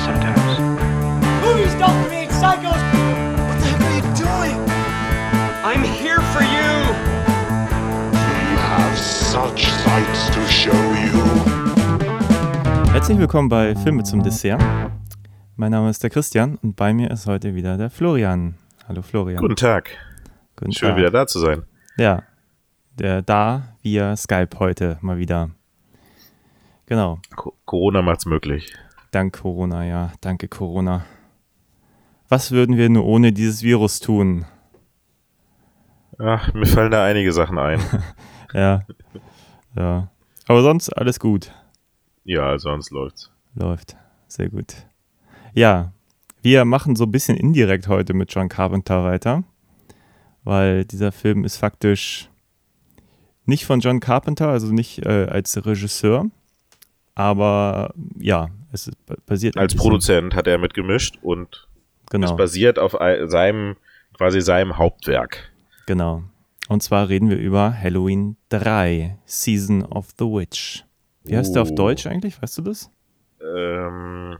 Mad sometimes. Movies don't create psychos. What the heck are you doing? I'm here for you. We have such sights to show you. Herzlich willkommen bei Filme zum Dessert. Mein Name ist der Christian und bei mir ist heute wieder der Florian. Hallo Florian. Guten Tag. Guten Schön Tag. wieder da zu sein. Ja, der da via Skype heute mal wieder. Genau, Co Corona macht's möglich. Dank Corona, ja, danke Corona. Was würden wir nur ohne dieses Virus tun? Ach, mir fallen da einige Sachen ein. Ja, ja. Aber sonst alles gut. ja, sonst läuft's. Läuft. Sehr gut. Ja, wir machen so ein bisschen indirekt heute mit John Carpenter weiter, weil dieser Film ist faktisch nicht von John Carpenter, also nicht äh, als Regisseur, aber ja, es basiert Als Produzent hat er mitgemischt und Genau, es basiert auf ei- seinem, quasi seinem Hauptwerk. genau. Und zwar reden wir über Halloween 3, Season of the Witch. Wie heißt der auf Oh. Deutsch eigentlich? Weißt du das? Ähm,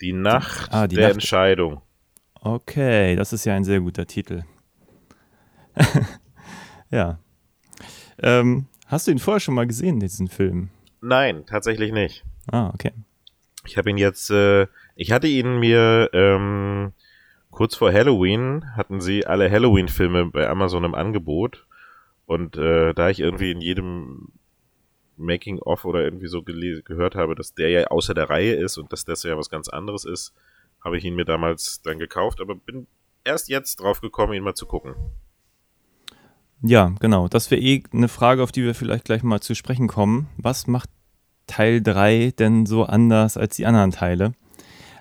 die Nacht Ah, die der Nacht- Entscheidung. Okay, das ist ja ein sehr guter Titel. ja. Ähm, hast du ihn vorher schon mal gesehen, diesen Film? Nein, tatsächlich nicht. Ah, okay. Ich habe ihn jetzt, äh, ich hatte ihn mir ähm, kurz vor Halloween, hatten sie alle Halloween-Filme bei Amazon im Angebot. Und äh, da ich irgendwie in jedem Making-of oder irgendwie so gehört habe, dass der ja außer der Reihe ist und dass das ja was ganz anderes ist, habe ich ihn mir damals dann gekauft, aber bin erst jetzt drauf gekommen, ihn mal zu gucken. Ja, genau. Das wäre eh eine Frage, auf die wir vielleicht gleich mal zu sprechen kommen. Was macht Teil 3 denn so anders als die anderen Teile?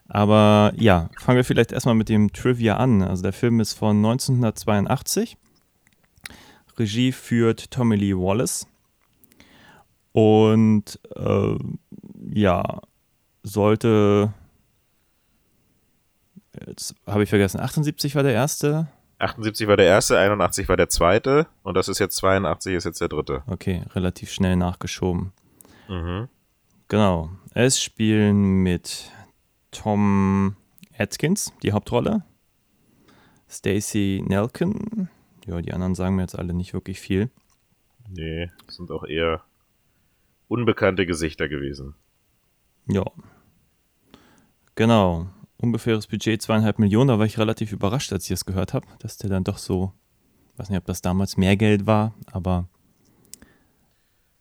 Aber ja, fangen wir vielleicht erstmal mit dem Trivia an. Also der Film ist von 1982. Regie führt Tommy Lee Wallace. Und äh, ja, sollte. Jetzt habe ich vergessen, 78 war der erste. 78 war der erste, 81 war der zweite und das ist jetzt 82, ist jetzt der dritte. Okay, relativ schnell nachgeschoben. Mhm. Genau. Es spielen mit Tom Atkins die Hauptrolle. Stacey Nelken. Ja, die anderen sagen mir jetzt alle nicht wirklich viel. Nee, das sind auch eher unbekannte Gesichter gewesen. Ja. Genau. Ungefähres Budget zweieinhalb Millionen. Da war ich relativ überrascht, als ich das gehört habe, dass der dann doch so, weiß nicht, ob das damals mehr Geld war, aber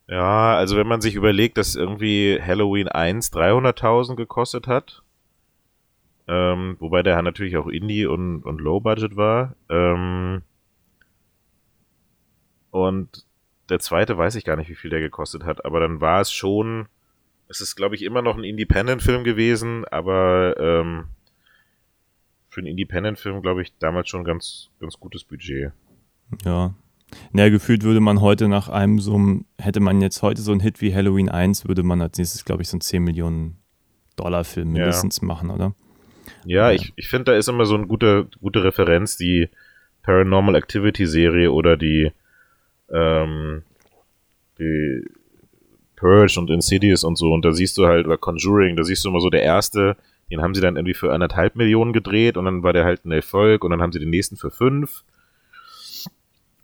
Ja, also wenn man sich überlegt, dass irgendwie Halloween 1 300.000 gekostet hat, ähm, wobei der natürlich auch Indie und, und Low Budget war, ähm, und der zweite weiß ich gar nicht, wie viel der gekostet hat, aber dann war es schon, es ist glaube ich immer noch ein Independent-Film gewesen, aber ähm, für einen Independent-Film glaube ich damals schon ganz, ganz gutes Budget. Ja. Naja, gefühlt würde man heute nach einem so einem, hätte man jetzt heute so einen Hit wie Halloween 1, würde man als nächstes, glaube ich, so einen 10 Millionen Dollar Film Ja. mindestens machen, oder? Ja, ich, ich finde, da ist immer so eine gute, gute Referenz, die Paranormal Activity Serie oder die, ähm, die Purge und Insidious und so. Und da siehst du halt, oder Conjuring, da siehst du immer so der erste, den haben sie dann irgendwie für anderthalb Millionen gedreht und dann war der halt ein Erfolg und dann haben sie den nächsten für fünf.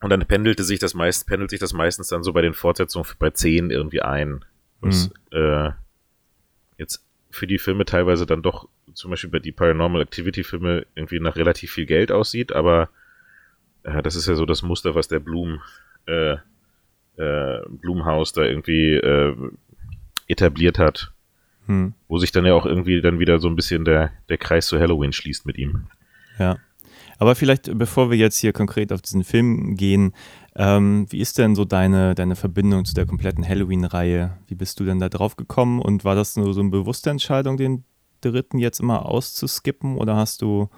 Und dann pendelte sich das meist, pendelt sich das meistens dann so bei den Fortsetzungen bei zehn irgendwie ein. Was, äh, jetzt für die Filme teilweise dann doch, zum Beispiel bei die Paranormal Activity Filme, irgendwie nach relativ viel Geld aussieht, aber äh, das ist ja so das Muster, was der Blum, äh, äh, Blumhaus da irgendwie äh, etabliert hat, Hm. wo sich dann ja auch irgendwie dann wieder so ein bisschen der, der Kreis zu Halloween schließt mit ihm. Ja. Aber vielleicht, bevor wir jetzt hier konkret auf diesen Film gehen, ähm, wie ist denn so deine, deine Verbindung zu der kompletten Halloween-Reihe? Wie bist du denn da drauf gekommen und war das nur so eine bewusste Entscheidung, den dritten jetzt immer auszuskippen oder hast du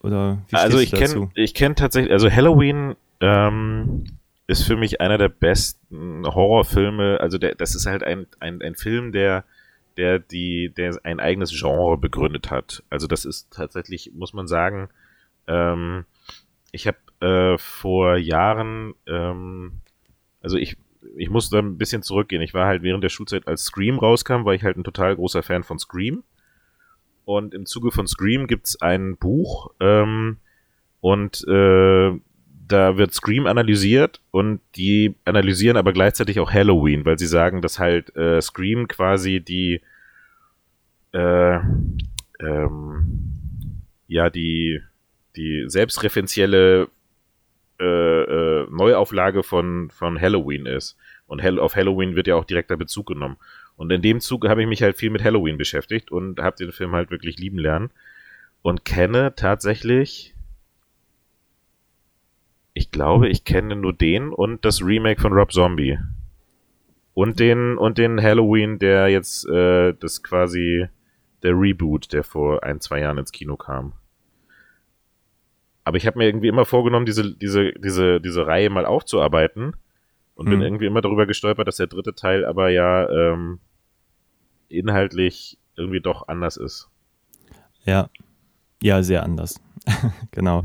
oder wie also ich kenne ich kenn tatsächlich, also Halloween ähm, ist für mich einer der besten Horrorfilme. Also der, das ist halt ein, ein, ein Film, der der die der ein eigenes Genre begründet hat. Also das ist tatsächlich, muss man sagen, ähm, ich habe äh, vor Jahren, ähm, also ich ich muss da ein bisschen zurückgehen. Ich war halt während der Schulzeit, als Scream rauskam, war ich halt ein total großer Fan von Scream. Und im Zuge von Scream gibt's ein Buch ähm, und äh, da wird Scream analysiert und die analysieren aber gleichzeitig auch Halloween, weil sie sagen, dass halt äh, Scream quasi die äh, ähm, ja die die selbstreferenzielle äh, äh, Neuauflage von von Halloween ist. Und Hell auf Halloween wird ja auch direkter Bezug genommen. Und in dem Zuge habe ich mich halt viel mit Halloween beschäftigt und habe den Film halt wirklich lieben lernen. Und kenne tatsächlich ich glaube, ich kenne nur den und das Remake von Rob Zombie. Und den, und den Halloween, der jetzt, äh, das quasi der Reboot, der vor ein, zwei Jahren ins Kino kam. Aber ich habe mir irgendwie immer vorgenommen, diese, diese, diese, diese Reihe mal aufzuarbeiten und hm. bin irgendwie immer darüber gestolpert, dass der dritte Teil aber ja ähm, inhaltlich irgendwie doch anders ist. Ja, ja, sehr anders. genau.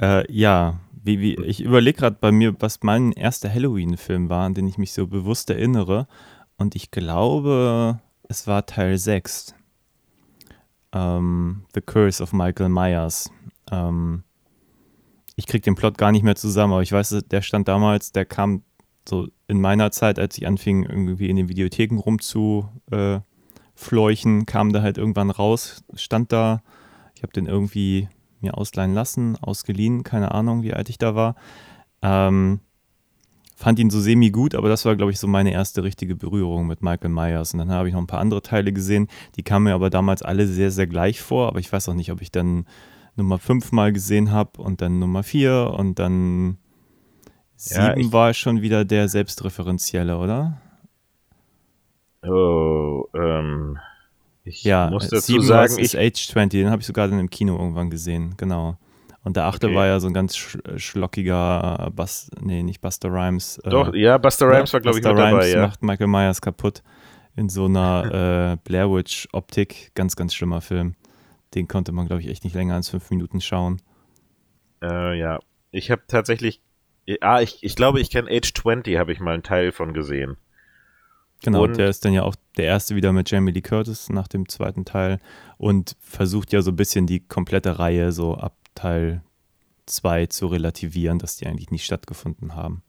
Äh, ja, wie, wie, ich überlege gerade bei mir, was mein erster Halloween-Film war, an den ich mich so bewusst erinnere. Und ich glaube, es war Teil 6. Ähm, The Curse of Michael Myers. Ähm, ich kriege den Plot gar nicht mehr zusammen, aber ich weiß, der stand damals, der kam so in meiner Zeit, als ich anfing, irgendwie in den Videotheken rumzufleuchen, äh, kam der halt irgendwann raus, stand da. Ich habe den irgendwie mir ausleihen lassen, ausgeliehen, keine Ahnung, wie alt ich da war. Ähm, fand ihn so semi gut, aber das war, glaube ich, so meine erste richtige Berührung mit Michael Myers. Und dann habe ich noch ein paar andere Teile gesehen, die kamen mir aber damals alle sehr, sehr gleich vor. Aber ich weiß auch nicht, ob ich dann Nummer 5 mal gesehen habe und dann Nummer 4 und dann 7 ja, war schon wieder der selbstreferenzielle, oder? Oh, ähm. Ich ja, muss dazu sagen, ich Age 20, den habe ich sogar dann im Kino irgendwann gesehen, genau. Und der achte okay. war ja so ein ganz sch schlockiger Bus, nee, nicht Buster Rhymes. Äh, Doch, ja, Buster Rhymes war, glaube ich, mit Rhymes dabei, ja. macht Michael Myers kaputt in so einer äh, Blair Witch Optik. Ganz, ganz schlimmer Film. Den konnte man, glaube ich, echt nicht länger als fünf Minuten schauen. Äh, ja, ich habe tatsächlich, ah, ich, ich glaube, ich kenne Age 20, habe ich mal einen Teil von gesehen. Genau, und der ist dann ja auch der erste wieder mit Jamie Lee Curtis nach dem zweiten Teil und versucht ja so ein bisschen die komplette Reihe so ab Teil 2 zu relativieren, dass die eigentlich nicht stattgefunden haben.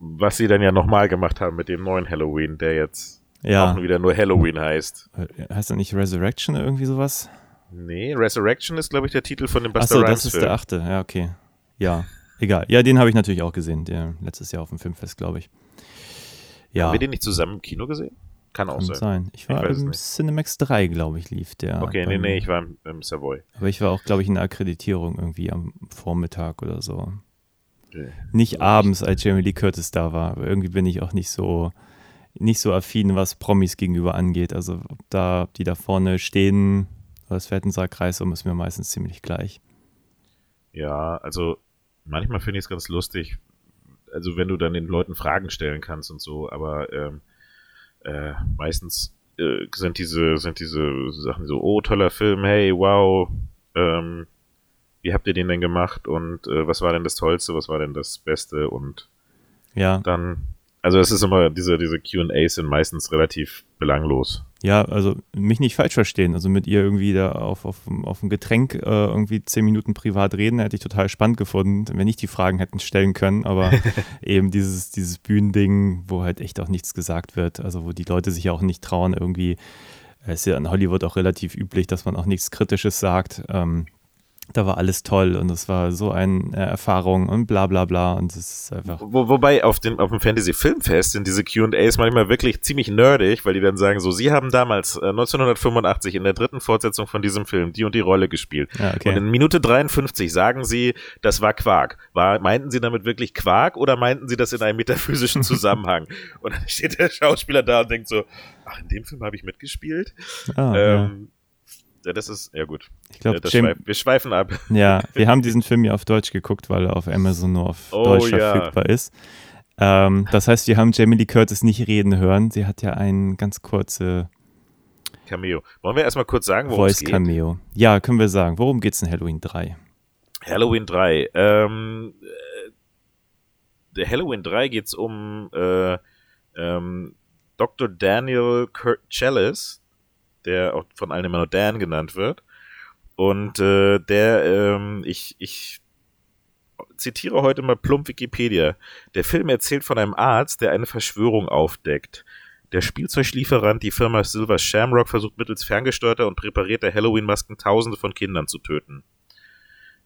Was sie dann ja nochmal gemacht haben mit dem neuen Halloween, der jetzt ja. auch wieder nur Halloween heißt. Äh, heißt er nicht Resurrection oder irgendwie sowas? Nee, Resurrection ist, glaube ich, der Titel von dem Buster Achso, das ist Film. der achte, ja, okay. Ja, egal. Ja, den habe ich natürlich auch gesehen, der letztes Jahr auf dem Filmfest, glaube ich. Ja. Haben wir den nicht zusammen im Kino gesehen? Kann auch Kann sein. sein. Ich war ich im Cinemax 3, glaube ich, lief der. Okay, nee, nee, ich war im, im, Savoy. Aber ich war auch, glaube ich, in der Akkreditierung irgendwie am Vormittag oder so. Okay. Nicht so abends, als Jamie Lee Curtis da war. Aber irgendwie bin ich auch nicht so, nicht so affin, was Promis gegenüber angeht. Also, ob da, ob die da vorne stehen, oder das fährt ein Kreis um, ist mir meistens ziemlich gleich. Ja, also manchmal finde ich es ganz lustig, also wenn du dann den Leuten Fragen stellen kannst und so, aber ähm, äh, meistens äh, sind diese, sind diese Sachen so, oh, toller Film, hey, wow, ähm, wie habt ihr den denn gemacht und äh, was war denn das Tollste, was war denn das Beste und ja. dann, also es ist immer, diese, diese QAs sind meistens relativ belanglos. Ja, also mich nicht falsch verstehen. Also mit ihr irgendwie da auf, auf, auf ein Getränk äh, irgendwie zehn Minuten privat reden, hätte ich total spannend gefunden, wenn ich die Fragen hätten stellen können. Aber eben dieses, dieses Bühnending, wo halt echt auch nichts gesagt wird, also wo die Leute sich auch nicht trauen, irgendwie, es ist ja in Hollywood auch relativ üblich, dass man auch nichts Kritisches sagt. Ähm, da war alles toll und es war so eine Erfahrung und bla bla bla und es ist einfach. Wo, wobei auf dem, auf dem Fantasy-Filmfest sind diese QAs manchmal wirklich ziemlich nerdig, weil die dann sagen so, sie haben damals äh, 1985 in der dritten Fortsetzung von diesem Film die und die Rolle gespielt. Ja, okay. Und in Minute 53 sagen sie, das war Quark. War, meinten sie damit wirklich Quark oder meinten sie das in einem metaphysischen Zusammenhang? und dann steht der Schauspieler da und denkt so, ach, in dem Film habe ich mitgespielt? Ah, ähm, ja ja, das ist, ja gut. Ich glaube, ja, schweif, wir schweifen ab. Ja, wir haben diesen Film ja auf Deutsch geguckt, weil er auf Amazon nur auf oh, Deutsch ja. verfügbar ist. Ähm, das heißt, wir haben Jamie Lee Curtis nicht reden hören. Sie hat ja ein ganz kurze Cameo. Wollen wir erstmal kurz sagen, worum es geht? Voice Cameo. Ja, können wir sagen. Worum geht es in Halloween 3? Halloween 3. Ähm, äh, der Halloween 3 geht es um äh, ähm, Dr. Daniel Kurt Chalice, der auch von allen immer nur Dan genannt wird. Und äh, der, ähm, ich, ich zitiere heute mal plump Wikipedia. Der Film erzählt von einem Arzt, der eine Verschwörung aufdeckt. Der Spielzeuglieferant, die Firma Silver Shamrock, versucht mittels ferngesteuerter und präparierter Halloween-Masken Tausende von Kindern zu töten.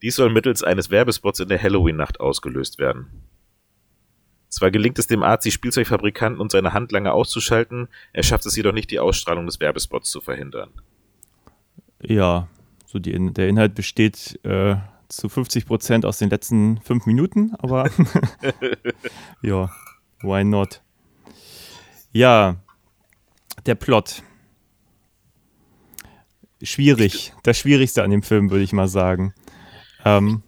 Dies soll mittels eines Werbespots in der Halloween-Nacht ausgelöst werden. Zwar gelingt es dem Arzt, die Spielzeugfabrikanten und seine Handlanger auszuschalten, er schafft es jedoch nicht, die Ausstrahlung des Werbespots zu verhindern. Ja, so die, der Inhalt besteht äh, zu 50 Prozent aus den letzten fünf Minuten, aber ja, why not? Ja, der Plot. Schwierig. Das Schwierigste an dem Film, würde ich mal sagen. Ähm,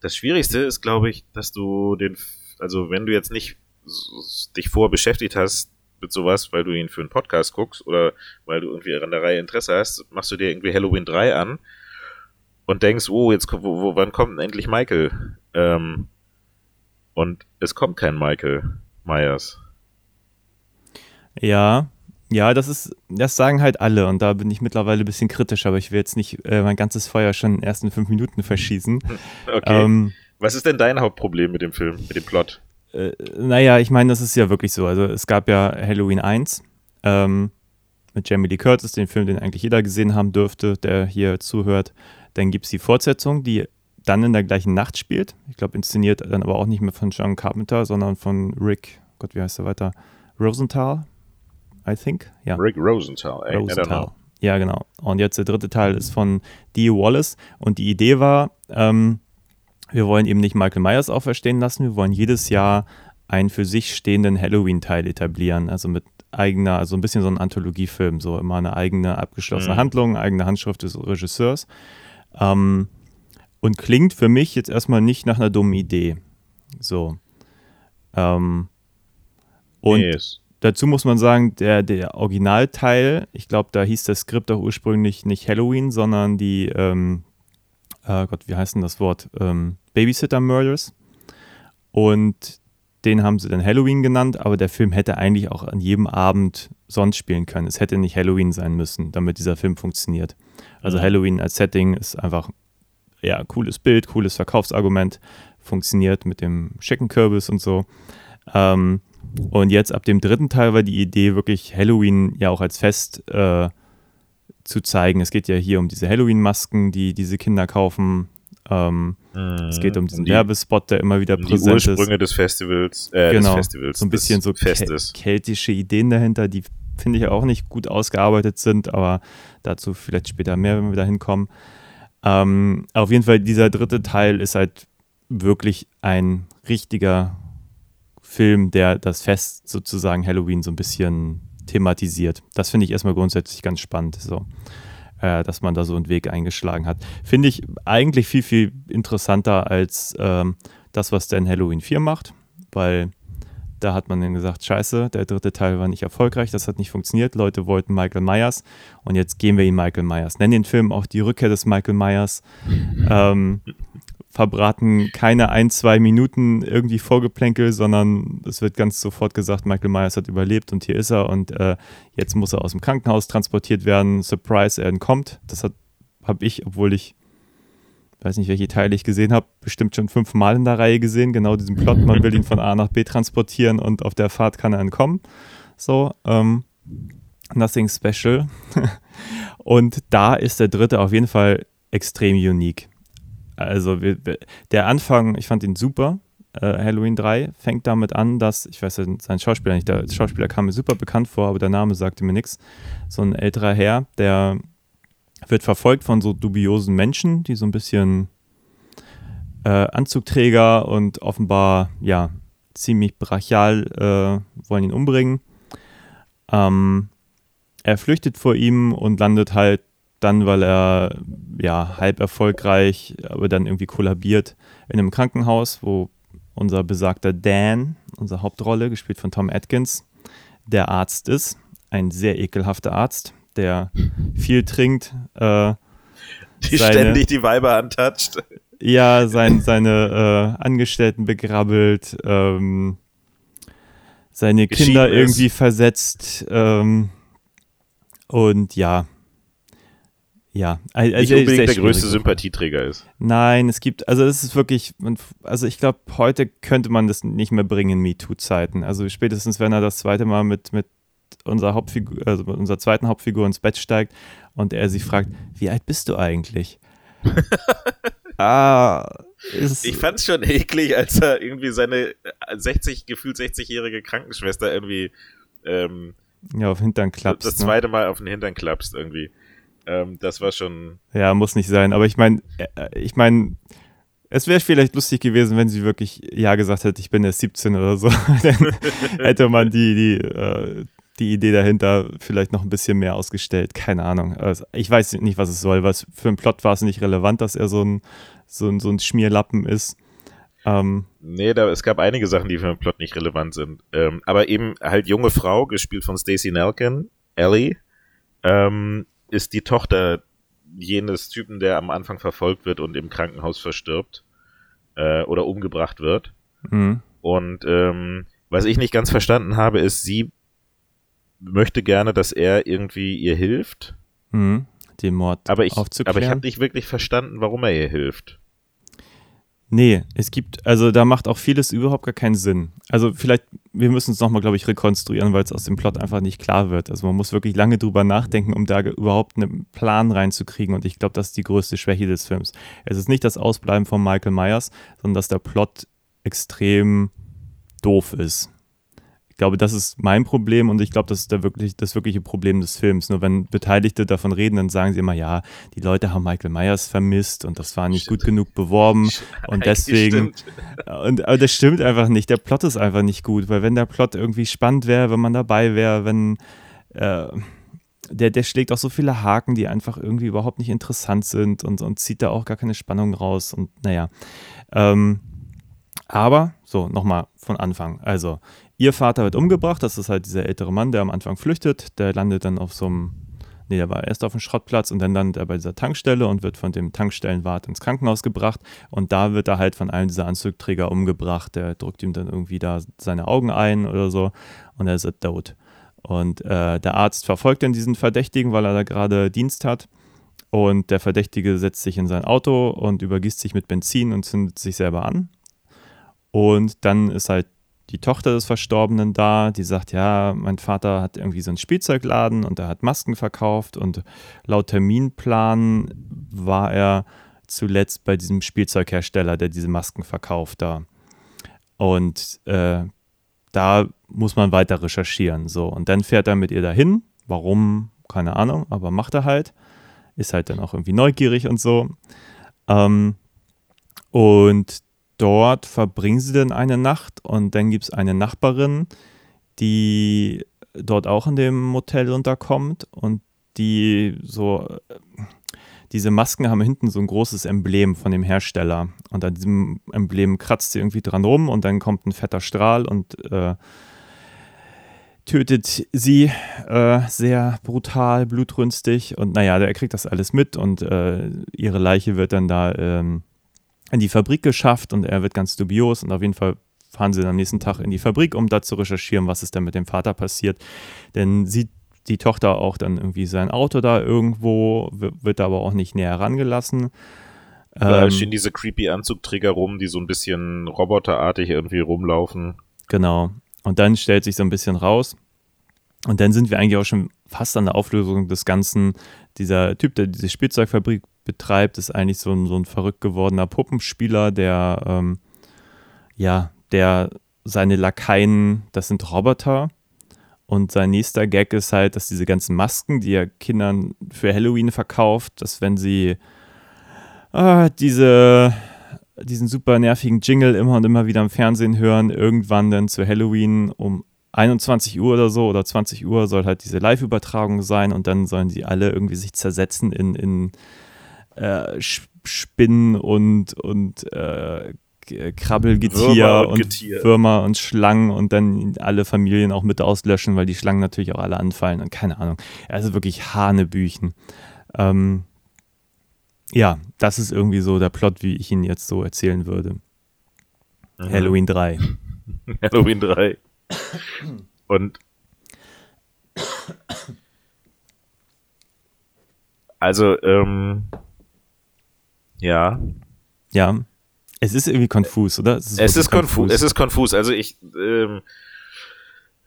das Schwierigste ist, glaube ich, dass du den, also wenn du jetzt nicht dich vorher beschäftigt hast mit sowas, weil du ihn für einen Podcast guckst oder weil du irgendwie an der Reihe Interesse hast, machst du dir irgendwie Halloween 3 an und denkst, oh, jetzt wo, wo, wann kommt denn endlich Michael? Ähm, und es kommt kein Michael Myers. Ja, ja, das ist, das sagen halt alle und da bin ich mittlerweile ein bisschen kritisch, aber ich will jetzt nicht äh, mein ganzes Feuer schon in den ersten fünf Minuten verschießen. Okay. Ähm, Was ist denn dein Hauptproblem mit dem Film, mit dem Plot? Äh, naja, ich meine, das ist ja wirklich so. Also es gab ja Halloween 1 ähm, mit Jamie Lee Curtis, den Film, den eigentlich jeder gesehen haben dürfte, der hier zuhört. Dann gibt es die Fortsetzung, die dann in der gleichen Nacht spielt. Ich glaube, inszeniert dann aber auch nicht mehr von John Carpenter, sondern von Rick, Gott, wie heißt er weiter? Rosenthal, I think. Ja. Rick Rosenthal, ey, Rosenthal. Ja, genau. Und jetzt der dritte Teil ist von Dee Wallace. Und die Idee war, ähm, wir wollen eben nicht Michael Myers auferstehen lassen, wir wollen jedes Jahr einen für sich stehenden Halloween-Teil etablieren. Also mit eigener, also ein bisschen so ein Anthologiefilm, so immer eine eigene abgeschlossene mhm. Handlung, eigene Handschrift des Regisseurs. Ähm, und klingt für mich jetzt erstmal nicht nach einer dummen Idee. So. Ähm, und yes dazu muss man sagen, der, der Originalteil, ich glaube, da hieß das Skript auch ursprünglich nicht Halloween, sondern die, ähm, äh Gott, wie heißt denn das Wort? Ähm, Babysitter Murders. Und den haben sie dann Halloween genannt, aber der Film hätte eigentlich auch an jedem Abend sonst spielen können. Es hätte nicht Halloween sein müssen, damit dieser Film funktioniert. Also mhm. Halloween als Setting ist einfach, ja, cooles Bild, cooles Verkaufsargument, funktioniert mit dem schicken Kürbis und so. Ähm, und jetzt ab dem dritten Teil war die Idee, wirklich Halloween ja auch als Fest äh, zu zeigen. Es geht ja hier um diese Halloween-Masken, die diese Kinder kaufen. Ähm, mhm. Es geht um diesen die, Werbespot, der immer wieder präsent ist. Die Ursprünge ist. des Festivals, äh, genau, des Festivals. So ein bisschen so Festes. keltische Ideen dahinter, die finde ich auch nicht gut ausgearbeitet sind, aber dazu vielleicht später mehr, wenn wir da hinkommen. Ähm, auf jeden Fall, dieser dritte Teil ist halt wirklich ein richtiger Film, der das Fest sozusagen Halloween so ein bisschen thematisiert. Das finde ich erstmal grundsätzlich ganz spannend, so, äh, dass man da so einen Weg eingeschlagen hat. Finde ich eigentlich viel, viel interessanter als ähm, das, was Dan Halloween 4 macht, weil da hat man dann gesagt, scheiße, der dritte Teil war nicht erfolgreich, das hat nicht funktioniert, Leute wollten Michael Myers und jetzt gehen wir ihn Michael Myers. Nennen den Film auch die Rückkehr des Michael Myers. Ähm, verbraten keine ein, zwei Minuten irgendwie Vorgeplänkel, sondern es wird ganz sofort gesagt, Michael Myers hat überlebt und hier ist er und äh, jetzt muss er aus dem Krankenhaus transportiert werden. Surprise, er entkommt. Das habe ich, obwohl ich weiß nicht, welche Teile ich gesehen habe, bestimmt schon fünfmal in der Reihe gesehen. Genau diesen Plot, man will ihn von A nach B transportieren und auf der Fahrt kann er entkommen. So, ähm, nothing special. und da ist der dritte auf jeden Fall extrem unique. Also wir, der Anfang, ich fand ihn super. Äh, Halloween 3 fängt damit an, dass, ich weiß ja sein Schauspieler nicht, der Schauspieler kam mir super bekannt vor, aber der Name sagte mir nichts. So ein älterer Herr, der wird verfolgt von so dubiosen Menschen, die so ein bisschen äh, Anzugträger und offenbar, ja, ziemlich brachial äh, wollen ihn umbringen. Ähm, er flüchtet vor ihm und landet halt dann, weil er ja halb erfolgreich, aber dann irgendwie kollabiert in einem Krankenhaus, wo unser besagter Dan, unsere Hauptrolle, gespielt von Tom Atkins, der Arzt ist. Ein sehr ekelhafter Arzt, der viel trinkt. Äh, die seine, ständig die Weiber antatscht. Ja, sein, seine äh, Angestellten begrabbelt, ähm, seine Kinder ist. irgendwie versetzt. Ähm, und ja. Ja, also Nicht unbedingt der größte Sympathieträger ist. Nein, es gibt, also es ist wirklich, also ich glaube, heute könnte man das nicht mehr bringen in MeToo-Zeiten. Also spätestens, wenn er das zweite Mal mit, mit unserer Hauptfigur, also mit unserer zweiten Hauptfigur ins Bett steigt und er sie fragt, wie alt bist du eigentlich? ah, ist, Ich fand's schon eklig, als er irgendwie seine äh, 60, gefühlt 60-jährige Krankenschwester irgendwie ähm, ja, auf Hintern klappst. das ne? zweite Mal auf den Hintern klappst irgendwie. Ähm, das war schon. Ja, muss nicht sein. Aber ich meine, ich meine, es wäre vielleicht lustig gewesen, wenn sie wirklich Ja gesagt hätte, ich bin erst 17 oder so. Dann hätte man die, die, äh, die Idee dahinter vielleicht noch ein bisschen mehr ausgestellt. Keine Ahnung. Also, ich weiß nicht, was es soll. Was für einen Plot war es nicht relevant, dass er so ein, so ein, so ein Schmierlappen ist. Ähm, Nee, da, es gab einige Sachen, die für den Plot nicht relevant sind. Ähm, aber eben halt junge Frau, gespielt von Stacey Nelkin, Ellie, ähm, ist die Tochter jenes Typen, der am Anfang verfolgt wird und im Krankenhaus verstirbt äh, oder umgebracht wird. mh, Und ähm, was ich nicht ganz verstanden habe, ist, sie möchte gerne, dass er irgendwie ihr hilft, mh, den Mord aber ich, aufzuklären. aber ich habe nicht wirklich verstanden, warum er ihr hilft. Nee, es gibt, also da macht auch vieles überhaupt gar keinen Sinn. Also vielleicht, wir müssen es nochmal, glaube ich, rekonstruieren, weil es aus dem Plot einfach nicht klar wird. Also man muss wirklich lange drüber nachdenken, um da überhaupt einen Plan reinzukriegen. Und ich glaube, das ist die größte Schwäche des Films. Es ist nicht das Ausbleiben von Michael Myers, sondern dass der Plot extrem doof ist. Ich glaube, das ist mein Problem und ich glaube, das ist der wirklich, das wirkliche Problem des Films. Nur wenn Beteiligte davon reden, dann sagen sie immer, ja, die Leute haben Michael Myers vermisst und das war nicht Stimmt. gut genug beworben und deswegen und, aber das stimmt einfach nicht. Der Plot ist einfach nicht gut, weil wenn der Plot irgendwie spannend wäre, wenn man dabei wäre, wenn äh, der, der schlägt auch so viele Haken, die einfach irgendwie überhaupt nicht interessant sind und, und zieht da auch gar keine Spannung raus und naja. Ähm, aber, so, nochmal von Anfang. Also, ihr Vater wird umgebracht, das ist halt dieser ältere Mann, der am Anfang flüchtet, der landet dann auf so einem, nee, der war erst auf dem Schrottplatz und dann landet er bei dieser Tankstelle und wird von dem Tankstellenwart ins Krankenhaus gebracht und da wird er halt von einem dieser Anzugträger umgebracht, der drückt ihm dann irgendwie da seine Augen ein oder so und er ist tot. Und äh, der Arzt verfolgt dann diesen Verdächtigen, weil er da gerade Dienst hat. Und der Verdächtige setzt sich in sein Auto und übergießt sich mit Benzin und zündet sich selber an. Und dann ist halt die Tochter des Verstorbenen da, die sagt, ja, mein Vater hat irgendwie so einen Spielzeugladen und er hat Masken verkauft und laut Terminplan war er zuletzt bei diesem Spielzeughersteller, der diese Masken verkauft da. Und äh, da muss man weiter recherchieren. So. Und dann fährt er mit ihr dahin. Warum? Keine Ahnung, aber macht er halt. Ist halt dann auch irgendwie neugierig und so. Ähm, und dort verbringen sie dann eine Nacht und dann gibt es eine Nachbarin, die dort auch in dem Motel unterkommt und die so, äh, diese Masken haben hinten so ein großes Emblem von dem Hersteller und an diesem Emblem kratzt sie irgendwie dran rum und dann kommt ein fetter Strahl und äh, tötet sie äh, sehr brutal, blutrünstig und naja, er kriegt das alles mit und äh, ihre Leiche wird dann da ähm, in die Fabrik geschafft und er wird ganz dubios und auf jeden Fall fahren sie dann am nächsten Tag in die Fabrik, um da zu recherchieren, was ist denn mit dem Vater passiert. Denn sieht die Tochter auch dann irgendwie sein Auto da irgendwo, wird da aber auch nicht näher herangelassen. Da Ähm, stehen diese creepy Anzugträger rum, die so ein bisschen roboterartig irgendwie rumlaufen. Genau. Und dann stellt sich so ein bisschen raus. Und dann sind wir eigentlich auch schon fast an der Auflösung des Ganzen. Dieser Typ, der diese Spielzeugfabrik betreibt, ist eigentlich so ein, so ein verrückt gewordener Puppenspieler, der, ähm, ja, der seine Lakaien, das sind Roboter. Und sein nächster Gag ist halt, dass diese ganzen Masken, die er Kindern für Halloween verkauft, dass wenn sie ah, diese diesen super nervigen Jingle immer und immer wieder im Fernsehen hören, irgendwann dann zu Halloween um 21 Uhr oder so oder 20 Uhr soll halt diese Live-Übertragung sein und dann sollen die alle irgendwie sich zersetzen in, in äh, Spinnen und, und äh, Krabbelgetier Würmer und und. Würmer und Schlangen und dann alle Familien auch mit auslöschen, weil die Schlangen natürlich auch alle anfallen und keine Ahnung. Also wirklich Hanebüchen. Ähm, ja, das ist irgendwie so der Plot, wie ich ihn jetzt so erzählen würde. Mhm. Halloween 3. Halloween 3. Und also, ähm, ja. Ja. Es ist irgendwie konfus, oder? Es ist, es ist konfus. Es ist konfus. Also ich, ähm,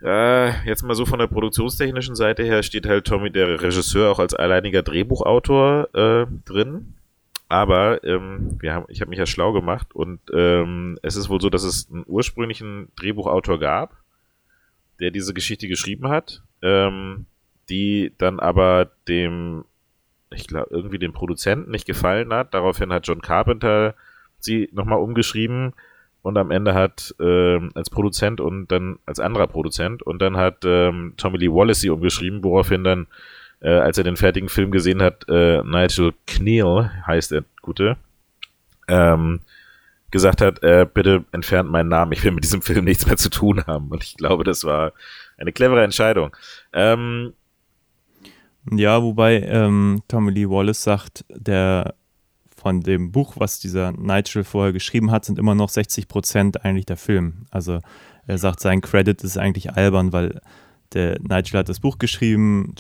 ja, jetzt mal so von der produktionstechnischen Seite her steht halt Tommy, der Regisseur, auch als alleiniger Drehbuchautor äh, drin. Aber ähm, wir haben, ich habe mich ja schlau gemacht und ähm, es ist wohl so, dass es einen ursprünglichen Drehbuchautor gab, der diese Geschichte geschrieben hat, ähm, die dann aber dem, ich glaube, irgendwie dem Produzenten nicht gefallen hat. Daraufhin hat John Carpenter sie nochmal umgeschrieben und am Ende hat ähm, als Produzent und dann als anderer Produzent und dann hat ähm, Tommy Lee Wallace sie umgeschrieben, woraufhin dann, äh, als er den fertigen Film gesehen hat, äh, Nigel Kneal heißt der Gute, ähm, gesagt hat, äh, bitte entfernt meinen Namen, ich will mit diesem Film nichts mehr zu tun haben. Und ich glaube, das war eine clevere Entscheidung. Ähm, ja, wobei ähm, Tommy Lee Wallace sagt, der von dem Buch, was dieser Nigel vorher geschrieben hat, sind immer noch 60 Prozent eigentlich der Film. Also er sagt, sein Credit ist eigentlich albern, weil der Nigel hat das Buch geschrieben,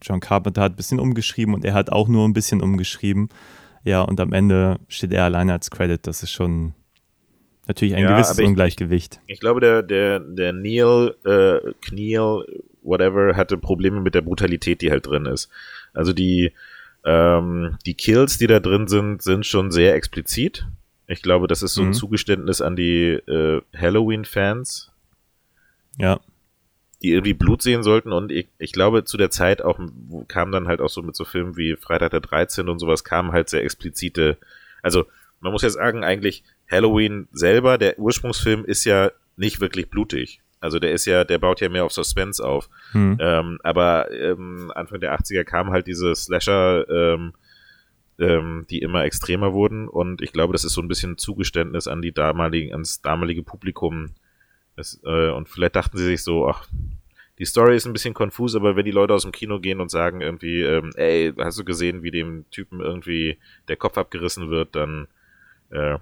John Carpenter hat ein bisschen umgeschrieben und er hat auch nur ein bisschen umgeschrieben. Ja, und am Ende steht er alleine als Credit. Das ist schon natürlich ein ja, gewisses ich, Ungleichgewicht. Ich glaube, der, der, der Neil, äh, Kneal, whatever, hatte Probleme mit der Brutalität, die halt drin ist. Also die, ähm, die Kills, die da drin sind, sind schon sehr explizit. Ich glaube, das ist so ein mhm. Zugeständnis an die äh, Halloween-Fans. Ja. Die irgendwie Blut sehen sollten und ich, ich glaube, zu der Zeit auch kam dann halt auch so mit so Filmen wie Freitag der 13 und sowas, kamen halt sehr explizite, also man muss ja sagen, eigentlich Halloween selber, der Ursprungsfilm ist ja nicht wirklich blutig. Also der ist ja, der baut ja mehr auf Suspense auf. Hm. Ähm, aber ähm, Anfang der 80er kamen halt diese Slasher, ähm, ähm, die immer extremer wurden. Und ich glaube, das ist so ein bisschen Zugeständnis an die damaligen, ans damalige Publikum. Das, äh, und vielleicht dachten sie sich so, ach, die Story ist ein bisschen konfus, aber wenn die Leute aus dem Kino gehen und sagen irgendwie, ähm, ey, hast du gesehen, wie dem Typen irgendwie der Kopf abgerissen wird, dann äh,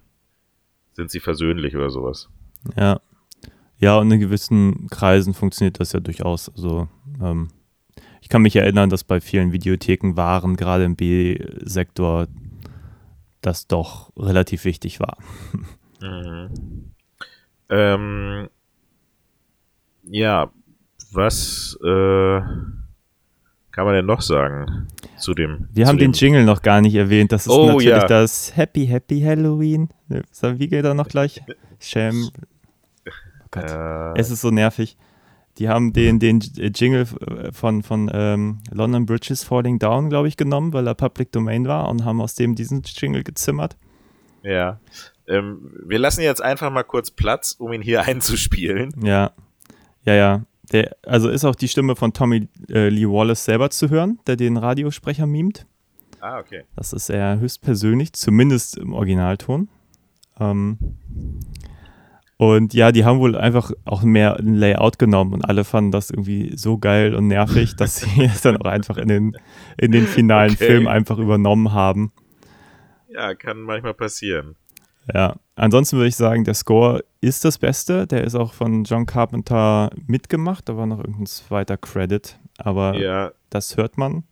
sind sie versöhnlich oder sowas. Ja, ja, und in gewissen Kreisen funktioniert das ja durchaus. Also ähm, ich kann mich erinnern, dass bei vielen Videotheken Waren, gerade im B-Sektor, das doch relativ wichtig war. Mhm. Ähm, ja, was äh, kann man denn noch sagen zu dem? Wir zu haben dem den Jingle noch gar nicht erwähnt. Das ist oh, natürlich ja. das Happy Happy Halloween. Wie geht er noch gleich? Sham Gott, äh, es ist so nervig. Die haben den, den Jingle von, von ähm, London Bridges Falling Down, glaube ich, genommen, weil er Public Domain war und haben aus dem diesen Jingle gezimmert. Ja. Ähm, wir lassen jetzt einfach mal kurz Platz, um ihn hier einzuspielen. Ja. Ja, ja. Der, also ist auch die Stimme von Tommy äh, Lee Wallace selber zu hören, der den Radiosprecher mimt. Ah, okay. Das ist er höchstpersönlich, zumindest im Originalton. Ähm, und ja, die haben wohl einfach auch mehr ein Layout genommen und alle fanden das irgendwie so geil und nervig, dass sie es dann auch einfach in den, in den finalen okay. Film einfach übernommen haben. Ja, kann manchmal passieren. Ja, ansonsten würde ich sagen, der Score ist das Beste. Der ist auch von John Carpenter mitgemacht. Da war noch irgendein zweiter Credit, aber ja. das hört man.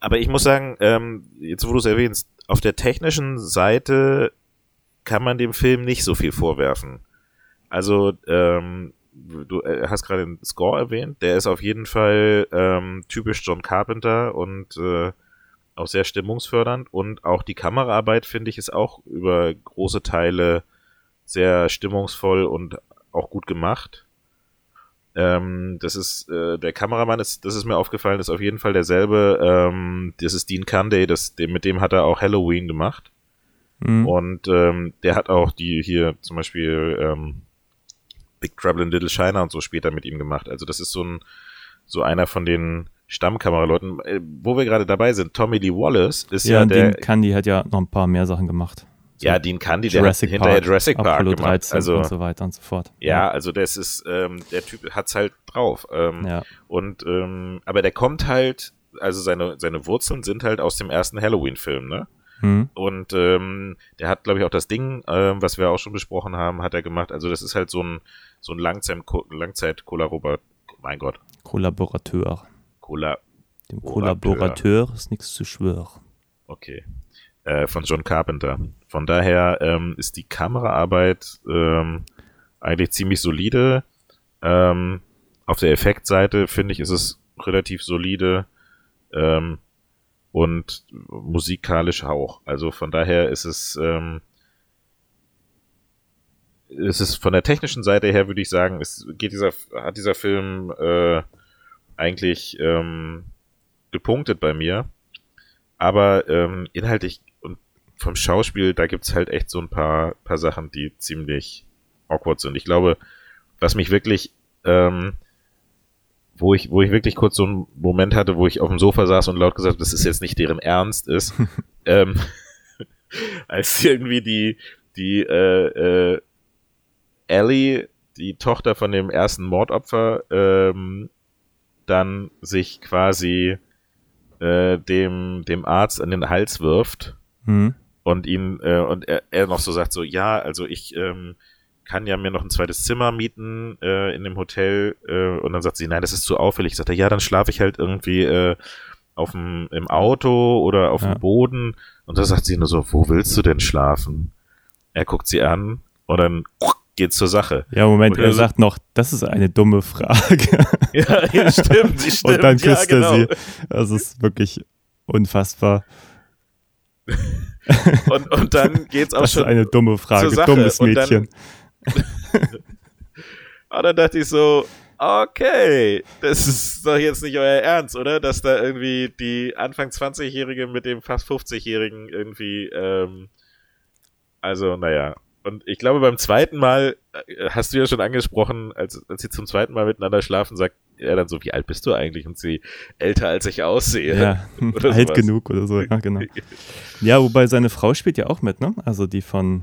Aber ich muss sagen, ähm, jetzt wo du es erwähnst, auf der technischen Seite kann man dem Film nicht so viel vorwerfen. Also, ähm, du äh, hast gerade den Score erwähnt, der ist auf jeden Fall ähm, typisch John Carpenter und äh, auch sehr stimmungsfördernd und auch die Kameraarbeit, finde ich, ist auch über große Teile sehr stimmungsvoll und auch gut gemacht. Ähm, das ist, äh, der Kameramann ist, das ist mir aufgefallen, ist auf jeden Fall derselbe, ähm, das ist Dean Canday, das, dem, mit dem hat er auch Halloween gemacht. Mhm. Und ähm, der hat auch die hier zum Beispiel ähm, Big Trouble in Little China und so später mit ihm gemacht. Also das ist so ein, so einer von den Stammkameraleuten. Äh, wo wir gerade dabei sind, Tommy Lee Wallace ist ja, ja der. Dean Candy hat ja noch ein paar mehr Sachen gemacht. So ja, Dean Candy, der Jurassic hat hinterher Park, Jurassic Park Apollo gemacht. 13 also, und so weiter und so fort. Ja, ja. also das ist, ähm, der Typ hat's halt drauf. Ähm, ja. Und, ähm, aber der kommt halt, also seine, seine Wurzeln sind halt aus dem ersten Halloween-Film, ne? Hm. Und ähm, der hat, glaube ich, auch das Ding, ähm, was wir auch schon besprochen haben, hat er gemacht. Also das ist halt so ein, so ein Langzeit, Langzeit mein Gott, Kollaborateur. Cola, Dem Kollaborateur. Kollaborateur ist nichts zu schwören. okay, äh, von John Carpenter. Von daher ähm, ist die Kameraarbeit ähm, eigentlich ziemlich solide. Ähm, auf der Effektseite finde ich, ist es relativ solide ähm, und musikalisch auch. Also von daher ist es ähm, es ist von der technischen Seite her würde ich sagen, es geht dieser hat dieser Film äh, eigentlich ähm, gepunktet bei mir, aber ähm, inhaltlich und vom Schauspiel da gibt's halt echt so ein paar paar Sachen, die ziemlich awkward sind. Ich glaube, was mich wirklich ähm, wo ich, wo ich wirklich kurz so einen Moment hatte, wo ich auf dem Sofa saß und laut gesagt, das ist jetzt nicht deren Ernst ist, ähm, als irgendwie die, die, äh, äh, Ellie, die Tochter von dem ersten Mordopfer, ähm, dann sich quasi äh, dem, dem Arzt an den Hals wirft Hm. und ihn äh, und er, er noch so sagt so ja also ich ähm, kann ja mir noch ein zweites Zimmer mieten äh, in dem Hotel äh, und dann sagt sie nein das ist zu auffällig sagt er ja dann schlafe ich halt irgendwie äh, auf dem im Auto oder auf Ja. dem Boden und da sagt sie nur so wo willst du denn schlafen er guckt sie an und dann geht zur Sache Ja, Moment, er so- sagt noch, das ist eine dumme Frage. ja, ja stimmt, sie stimmt Und dann ja, küsst genau. er sie. Das ist wirklich unfassbar. und, und dann geht's auch Das ist schon eine dumme Frage. Dummes Mädchen. Und dann dachte ich so, okay, das ist doch jetzt nicht euer Ernst, oder? Dass da irgendwie die Anfang 20-Jährige mit dem fast 50-Jährigen irgendwie, ähm, also, naja. Und ich glaube, beim zweiten Mal, äh, hast du ja schon angesprochen, als, als sie zum zweiten Mal miteinander schlafen, sagt er dann so, wie alt bist du eigentlich? Und sie, älter als ich aussehe. Ja, Oder alt sowas. genug oder so. Ja, genau. Ja, wobei seine Frau spielt ja auch mit, ne? Also die von,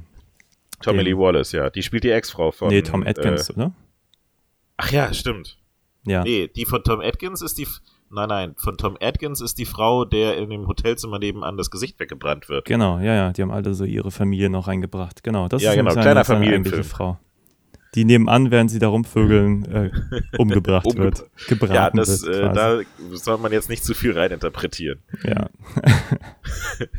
Tommy Lee Wallace, ja. Die spielt die Ex-Frau von. nee, Tom Atkins, Äh, oder? ach ja, stimmt. Ja. Nee, die von Tom Atkins ist die. Nein, nein, von Tom Atkins ist die Frau, der in dem Hotelzimmer nebenan das Gesicht weggebrannt wird. Genau, ja, ja, die haben alle so ihre Familie noch reingebracht. Genau, das Ja, ist genau, seine, kleiner Familienfilm. Frau. Die nebenan, während sie da rumvögeln, äh, umgebracht Umgebra- wird. Gebraten Ja, das, wird. äh, da soll man jetzt nicht zu viel reininterpretieren. ja.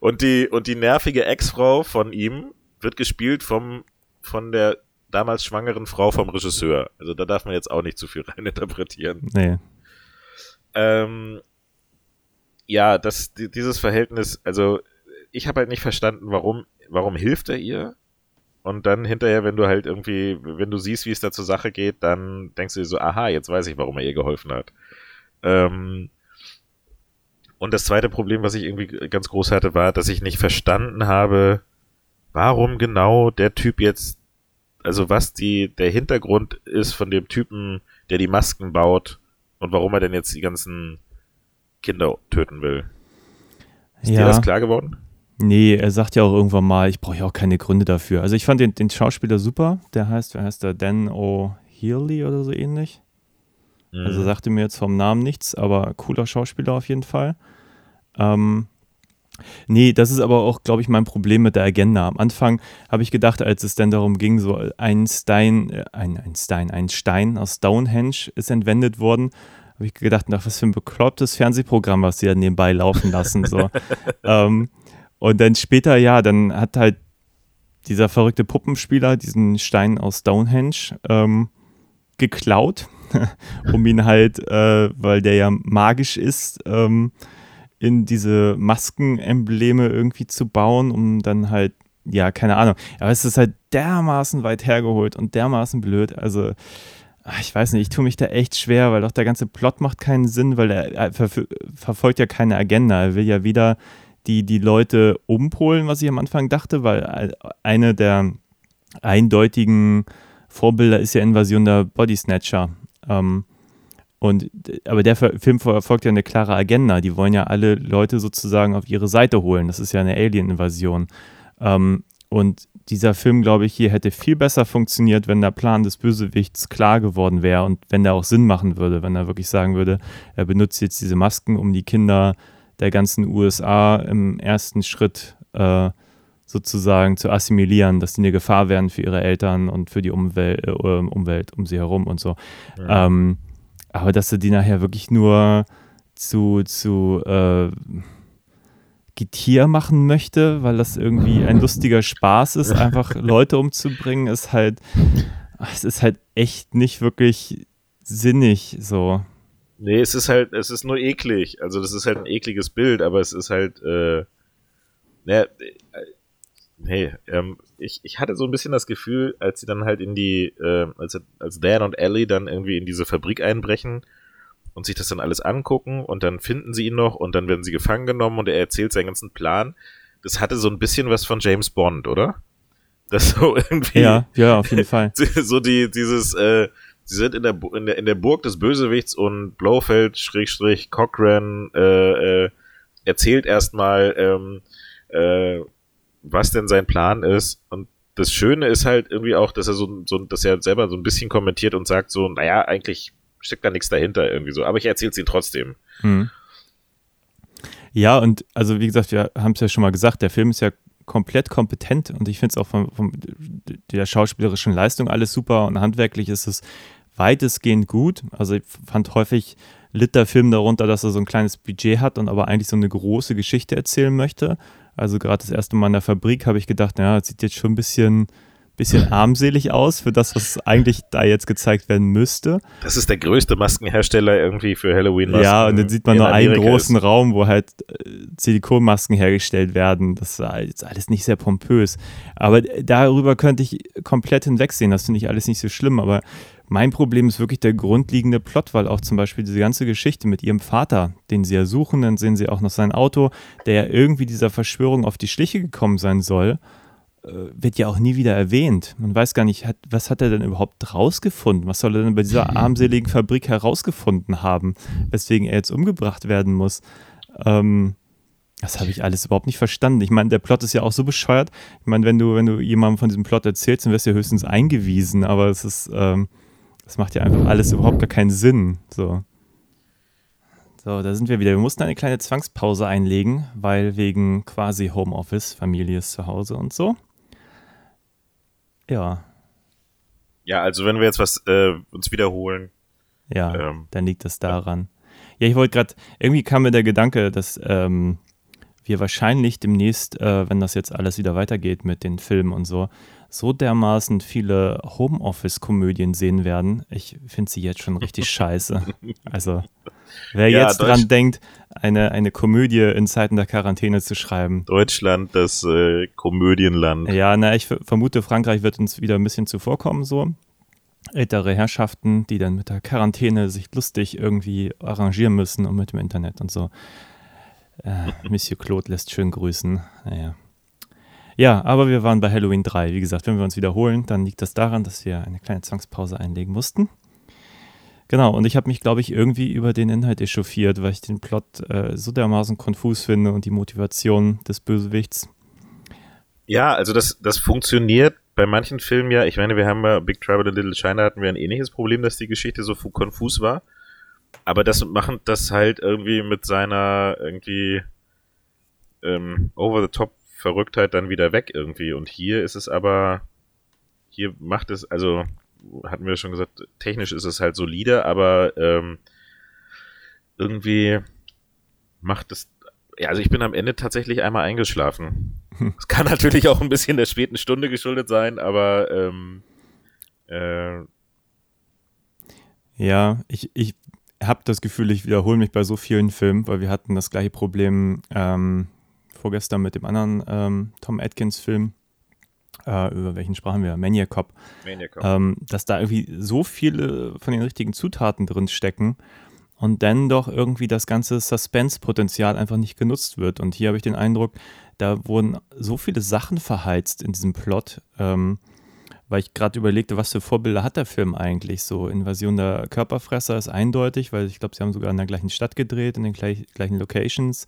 Und die, und die nervige Ex-Frau von ihm wird gespielt vom, von der damals schwangeren Frau vom Regisseur. Also da darf man jetzt auch nicht zu viel reininterpretieren. Nee. Ähm, ja, das, die, dieses Verhältnis, also ich habe halt nicht verstanden, warum, warum hilft er ihr? Und dann hinterher, wenn du halt irgendwie, wenn du siehst, wie es da zur Sache geht, dann denkst du dir so, aha, jetzt weiß ich, warum er ihr geholfen hat. Ähm, und das zweite Problem, was ich irgendwie ganz groß hatte, war, dass ich nicht verstanden habe, warum genau der Typ jetzt, also was die, der Hintergrund ist von dem Typen, der die Masken baut und warum er denn jetzt die ganzen Kinder töten will. Ist dir ja. das klar geworden? Nee, er sagt ja auch irgendwann mal, ich brauche ja auch keine Gründe dafür. Also ich fand den, den Schauspieler super. Der heißt, wer heißt der? Dan O'Healy oder so ähnlich. Mhm. Also sagte mir jetzt vom Namen nichts, aber cooler Schauspieler auf jeden Fall. Ähm, nee, das ist aber auch, glaube ich, mein Problem mit der Agenda. Am Anfang habe ich gedacht, als es dann darum ging, so ein Stein, äh, ein, ein Stein, ein Stein aus Stonehenge ist entwendet worden, habe ich gedacht, ach, was für ein beklopptes Fernsehprogramm, was sie da nebenbei laufen lassen. So. ähm, und dann später, ja, dann hat halt dieser verrückte Puppenspieler diesen Stein aus Stonehenge ähm, geklaut, um ihn halt, äh, weil der ja magisch ist, ähm, in diese Maskenembleme irgendwie zu bauen, um dann halt, ja, keine Ahnung. Aber es ist halt dermaßen weit hergeholt und dermaßen blöd. Also, ich weiß nicht, ich tue mich da echt schwer, weil doch der ganze Plot macht keinen Sinn, weil er, er ver verfolgt ja keine Agenda. Er will ja wieder die, die Leute umpolen, was ich am Anfang dachte, weil eine der eindeutigen Vorbilder ist ja Invasion der Body Snatcher. Ähm, und, aber der Film verfolgt ja eine klare Agenda. Die wollen ja alle Leute sozusagen auf ihre Seite holen. Das ist ja eine Alien-Invasion. Ähm, und dieser Film, glaube ich, hier hätte viel besser funktioniert, wenn der Plan des Bösewichts klar geworden wäre und wenn der auch Sinn machen würde, wenn er wirklich sagen würde, er benutzt jetzt diese Masken, um die Kinder der ganzen USA im ersten Schritt äh, sozusagen zu assimilieren, dass die eine Gefahr werden für ihre Eltern und für die Umwelt, äh, Umwelt um sie herum und so. Ja. Ähm, aber dass er die nachher wirklich nur zu, zu äh, Getier machen möchte, weil das irgendwie ein lustiger Spaß ist, einfach Leute umzubringen, ist halt, es ist halt echt nicht wirklich sinnig so. Nee, es ist halt, es ist nur eklig. Also das ist halt ein ekliges Bild, aber es ist halt, äh, naja, äh, hey, ähm, ich, ich hatte so ein bisschen das Gefühl, als sie dann halt in die, äh, als, als Dan und Ellie dann irgendwie in diese Fabrik einbrechen und sich das dann alles angucken und dann finden sie ihn noch und dann werden sie gefangen genommen und er erzählt seinen ganzen Plan. Das hatte so ein bisschen was von James Bond, oder? Das so irgendwie. Ja, ja, auf jeden Fall. So die, dieses, äh, sie sind in der, in der, in der Burg des Bösewichts und Blofeld, Schrägstrich, Cochrane, äh, äh, erzählt erstmal, ähm, äh, was denn sein Plan ist. Und das Schöne ist halt irgendwie auch, dass er so, so dass er selber so ein bisschen kommentiert und sagt so, naja, eigentlich steckt da nichts dahinter irgendwie so. Aber ich erzähle es ihm trotzdem. Mhm. Ja, und also wie gesagt, wir haben es ja schon mal gesagt, der Film ist ja komplett kompetent und ich finde es auch von, von, der schauspielerischen Leistung alles super und handwerklich ist es weitestgehend gut. Also ich fand häufig litt der Film darunter, dass er so ein kleines Budget hat und aber eigentlich so eine große Geschichte erzählen möchte. Also gerade das erste Mal in der Fabrik habe ich gedacht, naja, das sieht jetzt schon ein bisschen, bisschen armselig aus für das, was eigentlich da jetzt gezeigt werden müsste. Das ist der größte Maskenhersteller irgendwie für Halloween. ja, und dann sieht man nur einen großen ist. Raum, wo halt äh, Silikonmasken hergestellt werden. Das war jetzt alles nicht sehr pompös. Aber darüber könnte ich komplett hinwegsehen. Das finde ich alles nicht so schlimm. Aber mein Problem ist wirklich der grundlegende Plot, weil auch zum Beispiel diese ganze Geschichte mit ihrem Vater, den sie ja suchen, dann sehen sie auch noch sein Auto, der ja irgendwie dieser Verschwörung auf die Schliche gekommen sein soll, äh, wird ja auch nie wieder erwähnt. Man weiß gar nicht, hat, was hat er denn überhaupt rausgefunden? Was soll er denn bei dieser armseligen Fabrik herausgefunden haben, weswegen er jetzt umgebracht werden muss? Ähm, das habe ich alles überhaupt nicht verstanden. Ich meine, der Plot ist ja auch so bescheuert. Ich meine, wenn du, wenn du jemandem von diesem Plot erzählst, dann wirst du ja höchstens eingewiesen, aber es ist, ähm, das macht ja einfach alles überhaupt gar keinen Sinn. So. So, da sind wir wieder. Wir mussten eine kleine Zwangspause einlegen, weil wegen quasi Homeoffice, Familie ist zu Hause und so. Ja. Ja, also wenn wir jetzt was äh, uns wiederholen. Ja, ähm, dann liegt das daran. Ja, ich wollte gerade, irgendwie kam mir der Gedanke, dass ähm, wir wahrscheinlich demnächst, äh, wenn das jetzt alles wieder weitergeht mit den Filmen und so, so dermaßen viele Homeoffice-Komödien sehen werden. Ich finde sie jetzt schon richtig scheiße. Also, wer ja, jetzt dran denkt, eine, eine Komödie in Zeiten der Quarantäne zu schreiben. Deutschland, das äh, Komödienland. Ja, na, ich vermute, Frankreich wird uns wieder ein bisschen zuvorkommen, so. Ältere Herrschaften, die dann mit der Quarantäne sich lustig irgendwie arrangieren müssen und mit dem Internet und so. Äh, Monsieur Claude lässt schön grüßen. Naja. Ja, aber wir waren bei Halloween 3. Wie gesagt, wenn wir uns wiederholen, dann liegt das daran, dass wir eine kleine Zwangspause einlegen mussten. Genau, und ich habe mich, glaube ich, irgendwie über den Inhalt echauffiert, weil ich den Plot äh, so dermaßen konfus finde und die Motivation des Bösewichts. Ja, also das, das funktioniert bei manchen Filmen ja. Ich meine, wir haben bei Big Trouble in Little China hatten wir ein ähnliches Problem, dass die Geschichte so konfus war. Aber das machen das halt irgendwie mit seiner irgendwie ähm, over the top Verrücktheit dann wieder weg irgendwie. Und hier ist es aber, hier macht es, also hatten wir schon gesagt, technisch ist es halt solide, aber ähm, irgendwie macht es, ja, also ich bin am Ende tatsächlich einmal eingeschlafen. Es kann natürlich auch ein bisschen der späten Stunde geschuldet sein, aber ähm, äh, ja, ich, ich habe das Gefühl, ich wiederhole mich bei so vielen Filmen, weil wir hatten das gleiche Problem ähm, vorgestern mit dem anderen ähm, Tom Atkins-Film, äh, über welchen sprachen wir? Maniac Cop. Maniac Cop. Ähm, dass da irgendwie so viele von den richtigen Zutaten drin stecken und dann doch irgendwie das ganze Suspense-Potenzial einfach nicht genutzt wird. Und hier habe ich den Eindruck, da wurden so viele Sachen verheizt in diesem Plot, ähm, weil ich gerade überlegte, was für Vorbilder hat der Film eigentlich? So Invasion der Körperfresser ist eindeutig, weil ich glaube, sie haben sogar in der gleichen Stadt gedreht, in den gleich, gleichen Locations.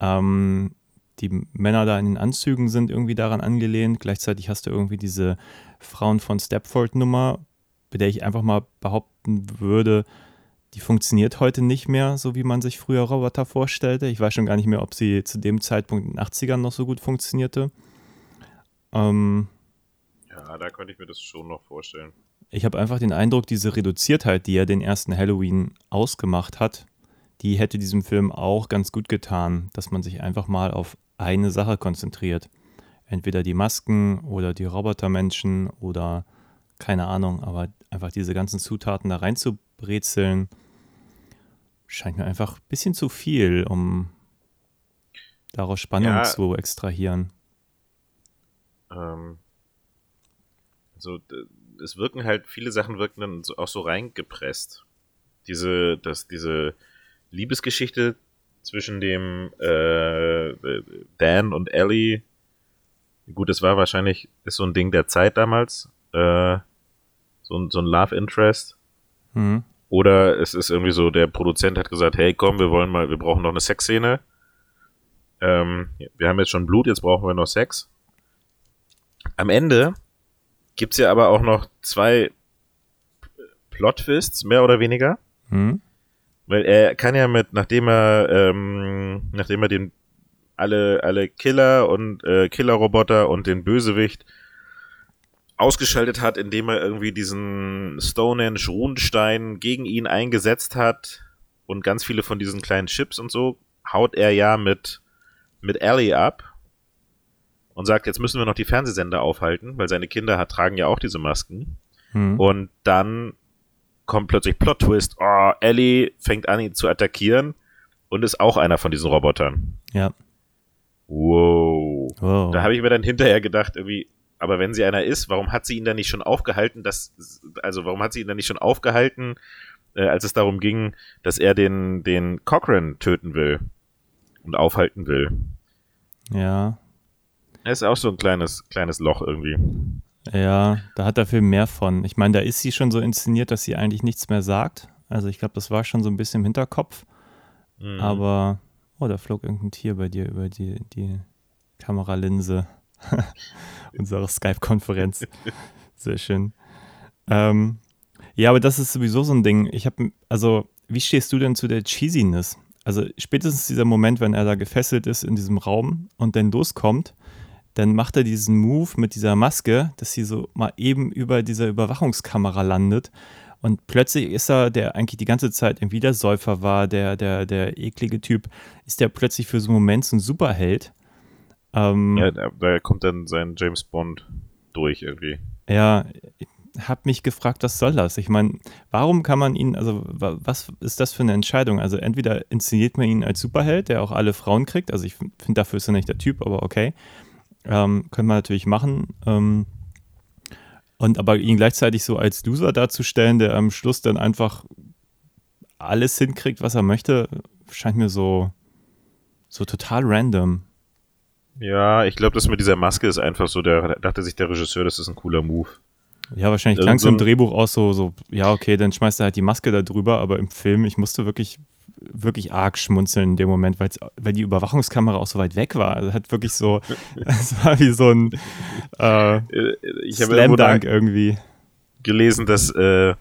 Ähm, die Männer da in den Anzügen sind irgendwie daran angelehnt. Gleichzeitig hast du irgendwie diese Frauen von Stepford-Nummer, bei der ich einfach mal behaupten würde, die funktioniert heute nicht mehr, so wie man sich früher Roboter vorstellte. Ich weiß schon gar nicht mehr, ob sie zu dem Zeitpunkt in den 80ern noch so gut funktionierte. Ähm, Ja, da könnte ich mir das schon noch vorstellen. ich habe einfach den Eindruck, diese Reduziertheit, die ja den ersten Halloween ausgemacht hat, die hätte diesem Film auch ganz gut getan, dass man sich einfach mal auf eine Sache konzentriert. Entweder die Masken oder die Robotermenschen oder keine Ahnung, aber einfach diese ganzen Zutaten da reinzubrezeln, scheint mir einfach ein bisschen zu viel, um daraus Spannung Ja. zu extrahieren. Ähm, also es wirken halt, viele Sachen wirken dann auch so reingepresst. Diese, das, diese Liebesgeschichte zwischen dem äh, Dan und Ellie, gut, das war wahrscheinlich, ist so ein Ding der Zeit damals, äh, so, ein- so ein Love Interest. Mhm. Oder es ist irgendwie so, der Produzent hat gesagt, hey komm, wir wollen mal, wir brauchen noch eine Sexszene. Ähm, wir haben jetzt schon Blut, jetzt brauchen wir noch Sex. Am Ende gibt's ja aber auch noch zwei Plot-Twists, mehr oder weniger. Mhm. Weil er kann ja mit, nachdem er, ähm, nachdem er den alle, alle Killer und äh, Killerroboter und den Bösewicht ausgeschaltet hat, indem er irgendwie diesen Stonehenge Runenstein gegen ihn eingesetzt hat und ganz viele von diesen kleinen Chips und so, haut er ja mit, mit Ellie ab und sagt, jetzt müssen wir noch die Fernsehsender aufhalten, weil seine Kinder hat, tragen ja auch diese Masken. Mhm. Und dann kommt plötzlich Plot Twist. Oh, Ellie fängt an, ihn zu attackieren und ist auch einer von diesen Robotern. Ja. Wow. Wow. Da habe ich mir dann hinterher gedacht, irgendwie, aber wenn sie einer ist, warum hat sie ihn dann nicht schon aufgehalten, dass, also warum hat sie ihn dann nicht schon aufgehalten, äh, als es darum ging, dass er den, den Cochrane töten will und aufhalten will? ja. Das ist auch so ein kleines, kleines Loch irgendwie. Ja, da hat der Film mehr von. Ich meine, da ist sie schon so inszeniert, dass sie eigentlich nichts mehr sagt. Also ich glaube, das war schon so ein bisschen im Hinterkopf. Mhm. Aber, oh, da flog irgendein Tier bei dir über die, die Kameralinse unserer Skype-Konferenz. Sehr schön. Ähm, ja, aber das ist sowieso so ein Ding. Ich habe, also, wie stehst du denn zu der Cheesiness? Also spätestens dieser Moment, wenn er da gefesselt ist in diesem Raum und dann loskommt, dann macht er diesen Move mit dieser Maske, dass sie so mal eben über dieser Überwachungskamera landet. Und plötzlich ist er, der eigentlich die ganze Zeit irgendwie der Säufer war, der, der, der eklige Typ, ist der plötzlich für so einen Moment so ein Superheld. Ähm, Ja, da, da kommt dann sein James Bond durch irgendwie. ja, ich habe mich gefragt, was soll das? Ich meine, warum kann man ihn, also wa- was ist das für eine Entscheidung? Also entweder inszeniert man ihn als Superheld, der auch alle Frauen kriegt, also ich finde, dafür ist er nicht der Typ, aber okay. Ähm, können wir natürlich machen. Ähm, und aber ihn gleichzeitig so als Loser darzustellen, der am Schluss dann einfach alles hinkriegt, was er möchte, scheint mir so, so total random. Ja, ich glaube, das mit dieser Maske ist einfach so, der da dachte sich der Regisseur, das ist ein cooler Move. Ja, wahrscheinlich klang es so im Drehbuch auch so, so, ja, okay, dann schmeißt er halt die Maske da drüber, aber im Film, ich musste wirklich, wirklich arg schmunzeln in dem Moment, weil die Überwachungskamera auch so weit weg war. Also hat wirklich so, es war wie so ein äh, Äh, Slam Dunk irgendwie. gelesen, dass, äh,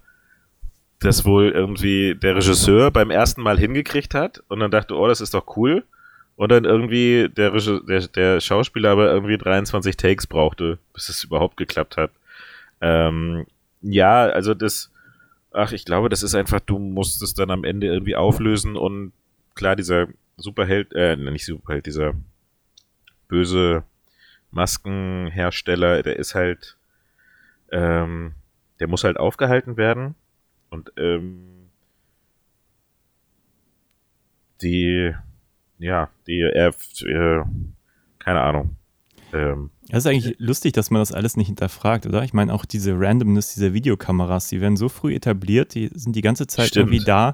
dass wohl irgendwie der Regisseur beim ersten Mal hingekriegt hat und dann dachte, oh, das ist doch cool. Und dann irgendwie der, Regisseur, der, der Schauspieler aber irgendwie 23 Takes brauchte, bis es überhaupt geklappt hat. Ähm, ja, also das, ach, ich glaube, das ist einfach, du musst es dann am Ende irgendwie auflösen und klar, dieser Superheld, äh, nicht Superheld, dieser böse Maskenhersteller, der ist halt, ähm, der muss halt aufgehalten werden und ähm, die, ja, die, er, äh, keine Ahnung. Ähm, Das ist eigentlich lustig, dass man das alles nicht hinterfragt, oder? Ich meine, auch diese Randomness dieser Videokameras, die werden so früh etabliert, die sind die ganze Zeit Stimmt. irgendwie da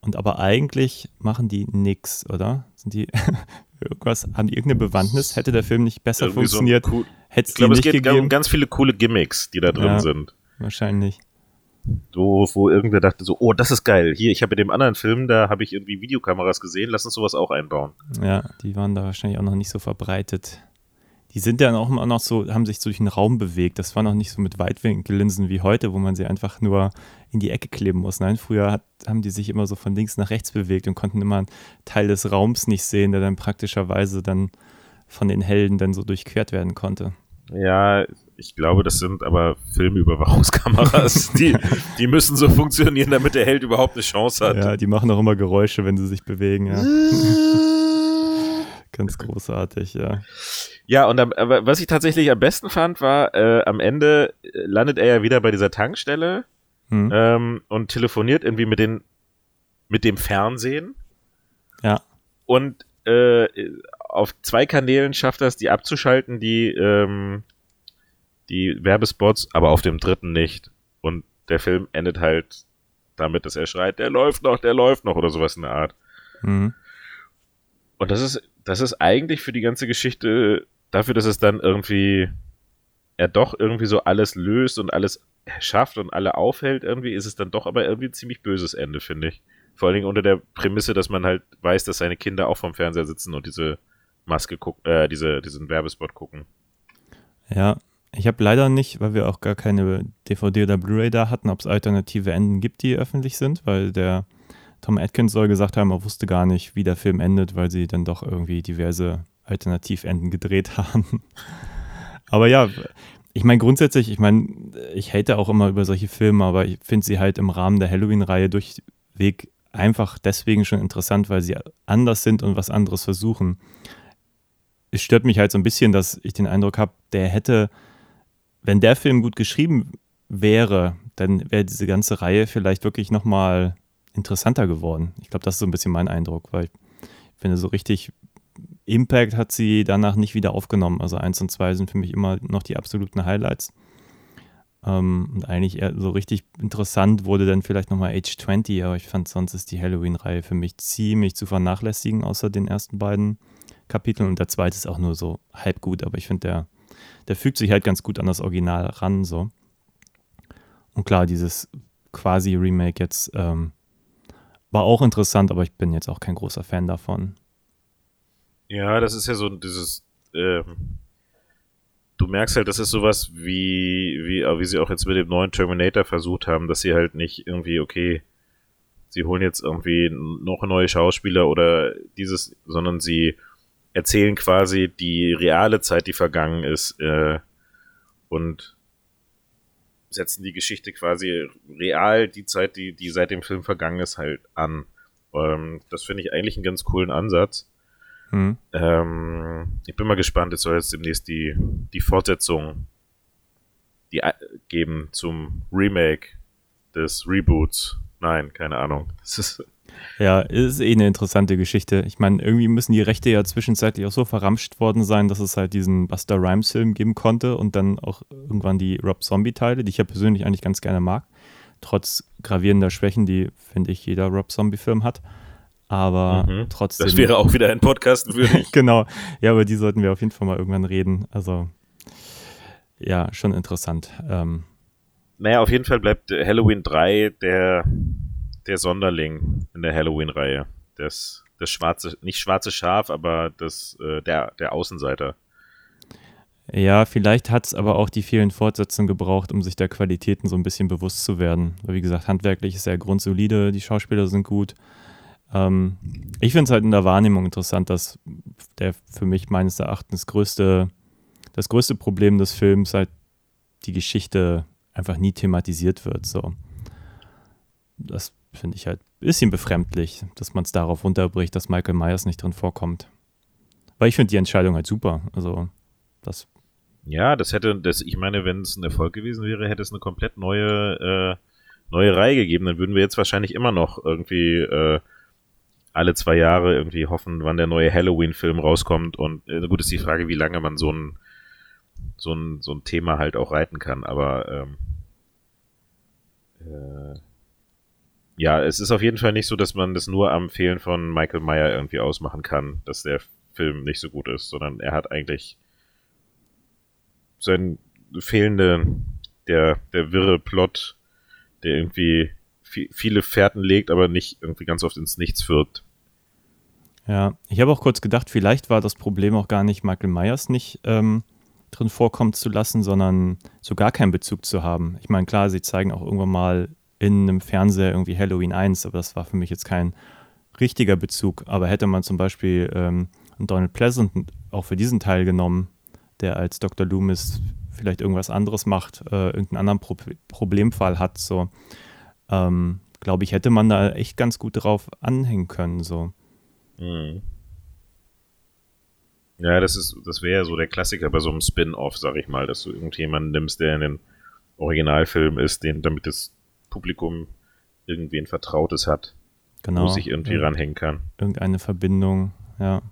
und aber eigentlich machen die nix, oder? Sind die irgendwas, haben die irgendeine Bewandtnis? Hätte der Film nicht besser irgendwie so funktioniert, cool, hätte es ich glaube, es geht gegeben? um ganz viele coole Gimmicks, die da drin Ja. sind. Wahrscheinlich. So, wo irgendwer dachte so, oh, das ist geil. Hier, ich habe in dem anderen Film, da habe ich irgendwie Videokameras gesehen, lass uns sowas auch einbauen. Ja, die waren da wahrscheinlich auch noch nicht so verbreitet, die sind dann auch immer noch so, haben sich so durch den Raum bewegt. Das war noch nicht so mit Weitwinkellinsen wie heute, wo man sie einfach nur in die Ecke kleben muss. Nein, früher hat, haben die sich immer so von links nach rechts bewegt und konnten immer einen Teil des Raums nicht sehen, der dann praktischerweise dann von den Helden dann so durchquert werden konnte. Ja, ich glaube, das sind aber Filmüberwachungskameras. die, die müssen so funktionieren, damit der Held überhaupt eine Chance hat. Ja, die machen auch immer Geräusche, wenn sie sich bewegen, ja. Ganz großartig, ja. Ja, und am, aber was ich tatsächlich am besten fand, war, äh, am Ende äh, landet er ja wieder bei dieser Tankstelle Hm. ähm, und telefoniert irgendwie mit den mit dem Fernsehen Ja, und äh, auf zwei Kanälen schafft er es, die abzuschalten, die ähm, die Werbespots, aber auf dem dritten nicht. Und der Film endet halt damit, dass er schreit, der läuft noch, der läuft noch oder sowas in der Art. mhm. Und das ist, das ist eigentlich für die ganze Geschichte dafür, dass es dann irgendwie er doch irgendwie so alles löst und alles schafft und alle aufhält, irgendwie ist es dann doch aber irgendwie ein ziemlich böses Ende, finde ich. Vor allen Dingen unter der Prämisse, dass man halt weiß, dass seine Kinder auch vom Fernseher sitzen und diese Maske gucken, äh, diese, diesen Werbespot gucken. Ja, ich habe leider nicht, weil wir auch gar keine DVD oder Blu-ray da hatten, ob es alternative Enden gibt, die öffentlich sind, weil der Tom Atkins soll gesagt haben, er wusste gar nicht, wie der Film endet, weil sie dann doch irgendwie diverse Alternativenden gedreht haben. Aber ja, ich meine grundsätzlich, ich meine, ich hate auch immer über solche Filme, aber ich finde sie halt im Rahmen der Halloween-Reihe durchweg einfach deswegen schon interessant, weil sie anders sind und was anderes versuchen. Es stört mich halt so ein bisschen, dass ich den Eindruck habe, der hätte, wenn der Film gut geschrieben wäre, dann wäre diese ganze Reihe vielleicht wirklich nochmal interessanter geworden. Ich glaube, das ist so ein bisschen mein Eindruck, weil ich finde, so richtig Impact hat sie danach nicht wieder aufgenommen. Also eins und zwei sind für mich immer noch die absoluten Highlights. Ähm, und eigentlich eher so richtig interessant wurde dann vielleicht nochmal Age 20, aber ich fand sonst ist die Halloween-Reihe für mich ziemlich zu vernachlässigen, außer den ersten beiden Kapiteln. Und der zweite ist auch nur so halb gut, aber ich finde, der, der fügt sich halt ganz gut an das Original ran. So. Und klar, dieses quasi Remake jetzt ähm, war auch interessant, aber ich bin jetzt auch kein großer Fan davon. Ja, das ist ja so dieses, ähm, du merkst halt, das ist sowas wie, wie, wie sie auch jetzt mit dem neuen Terminator versucht haben, dass sie halt nicht irgendwie, okay, sie holen jetzt irgendwie noch neue Schauspieler oder dieses, sondern sie erzählen quasi die reale Zeit, die vergangen ist, äh, und setzen die Geschichte quasi real, die Zeit, die, die seit dem Film vergangen ist, halt an. Ähm, das finde ich eigentlich einen ganz coolen Ansatz. Hm. Ähm, ich bin mal gespannt, es soll jetzt demnächst die, die Fortsetzung die, äh, geben zum Remake des Reboots. Nein, keine Ahnung. Das ist, Ja, ist eh eine interessante Geschichte. Ich meine, irgendwie müssen die Rechte ja zwischenzeitlich auch so verramscht worden sein, dass es halt diesen Buster Rhymes-Film geben konnte und dann auch irgendwann die Rob Zombie-Teile, die ich ja persönlich eigentlich ganz gerne mag. Trotz gravierender Schwächen, die, finde ich, jeder Rob Zombie-Film hat. Aber Mhm. trotzdem. das wäre auch wieder ein Podcast würdig. genau. Ja, über die sollten wir auf jeden Fall mal irgendwann reden. Also, ja, schon interessant. Ähm, naja, auf jeden Fall bleibt Halloween 3 der, der Sonderling in der Halloween-Reihe. Das, das schwarze, nicht schwarze Schaf, aber das, äh, der, der Außenseiter. Ja, vielleicht hat es aber auch die vielen Fortsetzungen gebraucht, um sich der Qualitäten so ein bisschen bewusst zu werden. Weil, wie gesagt, handwerklich ist er grundsolide, die Schauspieler sind gut. Ähm, ich finde es halt in der Wahrnehmung interessant, dass der für mich meines Erachtens größte, das größte Problem des Films halt die Geschichte einfach nie thematisiert wird. So. Das finde ich halt ein bisschen befremdlich, dass man es darauf runterbricht, dass Michael Myers nicht drin vorkommt. Weil ich finde die Entscheidung halt super. Also, das Ja, das hätte, das, ich meine, wenn es ein Erfolg gewesen wäre, hätte es eine komplett neue, äh, neue Reihe gegeben. Dann würden wir jetzt wahrscheinlich immer noch irgendwie äh, alle zwei Jahre irgendwie hoffen, wann der neue Halloween-Film rauskommt. Und äh, gut ist die Frage, wie lange man so ein, so ein, so ein Thema halt auch reiten kann. Aber ähm, äh, ja, es ist auf jeden Fall nicht so, dass man das nur am Fehlen von Michael Meyer irgendwie ausmachen kann, dass der Film nicht so gut ist, sondern er hat eigentlich sein fehlende, der, der wirre Plot, der irgendwie vi- viele Fährten legt, aber nicht irgendwie ganz oft ins Nichts führt. Ja, ich habe auch kurz gedacht, vielleicht war das Problem auch gar nicht, Michael Myers nicht ähm, drin vorkommen zu lassen, sondern so gar keinen Bezug zu haben. Ich meine, klar, sie zeigen auch irgendwann mal in einem Fernseher irgendwie Halloween 1, aber das war für mich jetzt kein richtiger Bezug. Aber hätte man zum Beispiel ähm, Donald Pleasant auch für diesen Teil genommen, der als Dr. Loomis vielleicht irgendwas anderes macht, äh, irgendeinen anderen Pro Problemfall hat, so ähm, glaube ich, hätte man da echt ganz gut drauf anhängen können. So. Mhm. Ja, das ist, das wäre so der Klassiker bei so einem Spin-off, sag ich mal, dass du irgendjemanden nimmst, der in den Originalfilm ist, den, damit das Publikum irgendwen Vertrautes hat, genau. wo sich irgendwie ja. ranhängen kann. Irgendeine Verbindung, ja.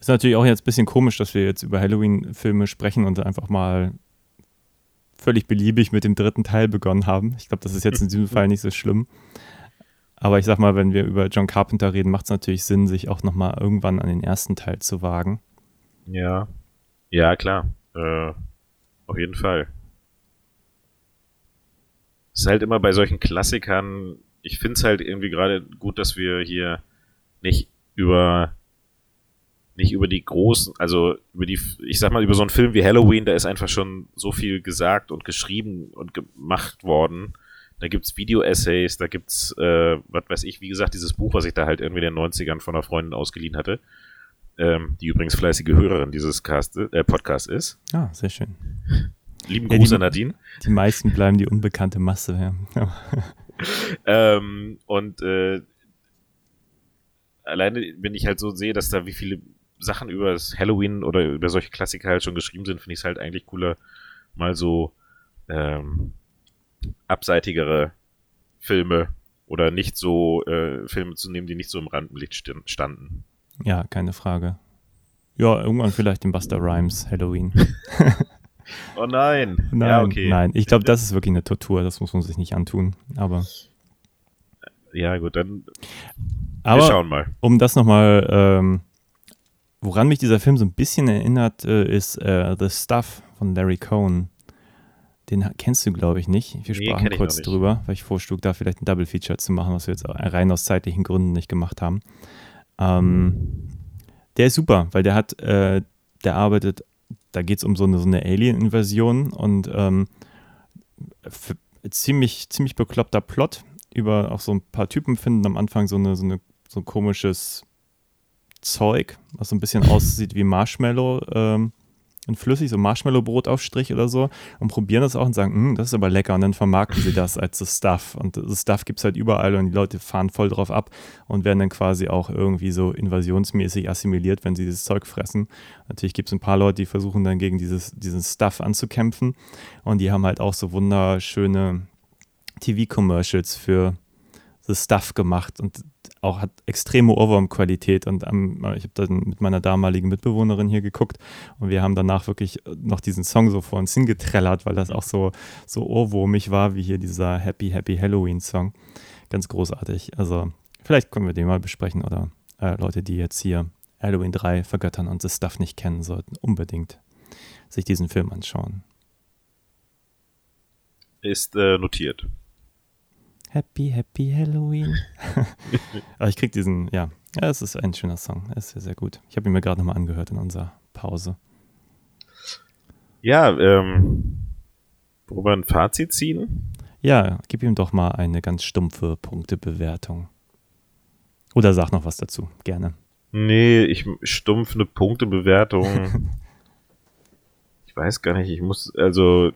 Ist natürlich auch jetzt ein bisschen komisch, dass wir jetzt über Halloween-Filme sprechen und einfach mal völlig beliebig mit dem dritten Teil begonnen haben. Ich glaube, das ist jetzt in diesem Fall nicht so schlimm. Aber ich sag mal, wenn wir über John Carpenter reden, macht es natürlich Sinn, sich auch nochmal irgendwann an den ersten Teil zu wagen. Ja. Ja, klar. Äh, auf jeden Fall. Es ist halt immer bei solchen Klassikern, ich finde es halt irgendwie gerade gut, dass wir hier nicht über nicht über die großen, also über die, ich sag mal, über so einen Film wie Halloween, da ist einfach schon so viel gesagt und geschrieben und gemacht worden. Da gibt's Video-Essays, da gibt's, äh, was weiß ich, wie gesagt, dieses Buch, was ich da halt irgendwie in den 90ern von einer Freundin ausgeliehen hatte, ähm, die übrigens fleißige Hörerin dieses Cast, äh, Podcast ist. Ah, sehr schön. Lieben Gruß ja, an Nadine. Die meisten bleiben die unbekannte Masse, ja. ähm, und äh, alleine, wenn ich halt so sehe, dass da wie viele Sachen über das Halloween oder über solche Klassiker halt schon geschrieben sind, finde ich es halt eigentlich cooler, mal so ähm, abseitigere Filme oder nicht so äh, Filme zu nehmen, die nicht so im Rampenlicht standen. Ja, keine Frage. Ja, irgendwann vielleicht den Buster Rhymes Halloween. oh nein. Nein, ja, okay. nein. Ich glaube, das ist wirklich eine Tortur. Das muss man sich nicht antun. Aber. Ja, gut, dann. Aber, wir schauen mal. Um das nochmal ähm, Woran mich dieser Film so ein bisschen erinnert, äh, ist äh, The Stuff von Larry Cohn. Den kennst du, glaube ich, nicht. Wir nee, sprachen kurz drüber, weil ich vorschlug, da vielleicht ein Double Feature zu machen, was wir jetzt rein aus zeitlichen Gründen nicht gemacht haben. Ähm, der ist super, weil der hat, äh, der arbeitet, da geht es um so eine, so eine Alien-Invasion und ähm, ziemlich, ziemlich bekloppter Plot über auch so ein paar Typen finden am Anfang so, eine, so, eine, so ein komisches Zeug, was so ein bisschen aussieht wie Marshmallow ähm, und flüssig, so Marshmallow-Brotaufstrich oder so und probieren das auch und sagen, hm, das ist aber lecker. Und dann vermarkten sie das als das Stuff. Und das Stuff gibt es halt überall und die Leute fahren voll drauf ab und werden dann quasi auch irgendwie so invasionsmäßig assimiliert, wenn sie dieses Zeug fressen. Natürlich gibt es ein paar Leute, die versuchen dann gegen dieses, diesen Stuff anzukämpfen. Und die haben halt auch so wunderschöne TV-Commercials für das Stuff gemacht und auch hat extreme Ohrwurmqualität und ähm, ich habe dann mit meiner damaligen Mitbewohnerin hier geguckt und wir haben danach wirklich noch diesen Song so vor uns hingetrellert, weil das auch so, so ohrwurmig war, wie hier dieser Happy Happy Halloween Song. Ganz großartig. Also vielleicht können wir den mal besprechen oder äh, Leute, die jetzt hier Halloween 3 vergöttern und das Stuff nicht kennen sollten, unbedingt sich diesen Film anschauen. Ist äh, notiert. Happy, Happy Halloween. Aber ich krieg diesen, ja, ja, es ist ein schöner Song. Es ist sehr, sehr gut. Ich habe ihn mir gerade nochmal angehört in unserer Pause. Ja, ähm, worüber ein Fazit ziehen? Ja, gib ihm doch mal eine ganz stumpfe Punktebewertung. Oder sag noch was dazu, gerne. Nee, ich stumpf eine Punktebewertung. ich weiß gar nicht, ich muss, also.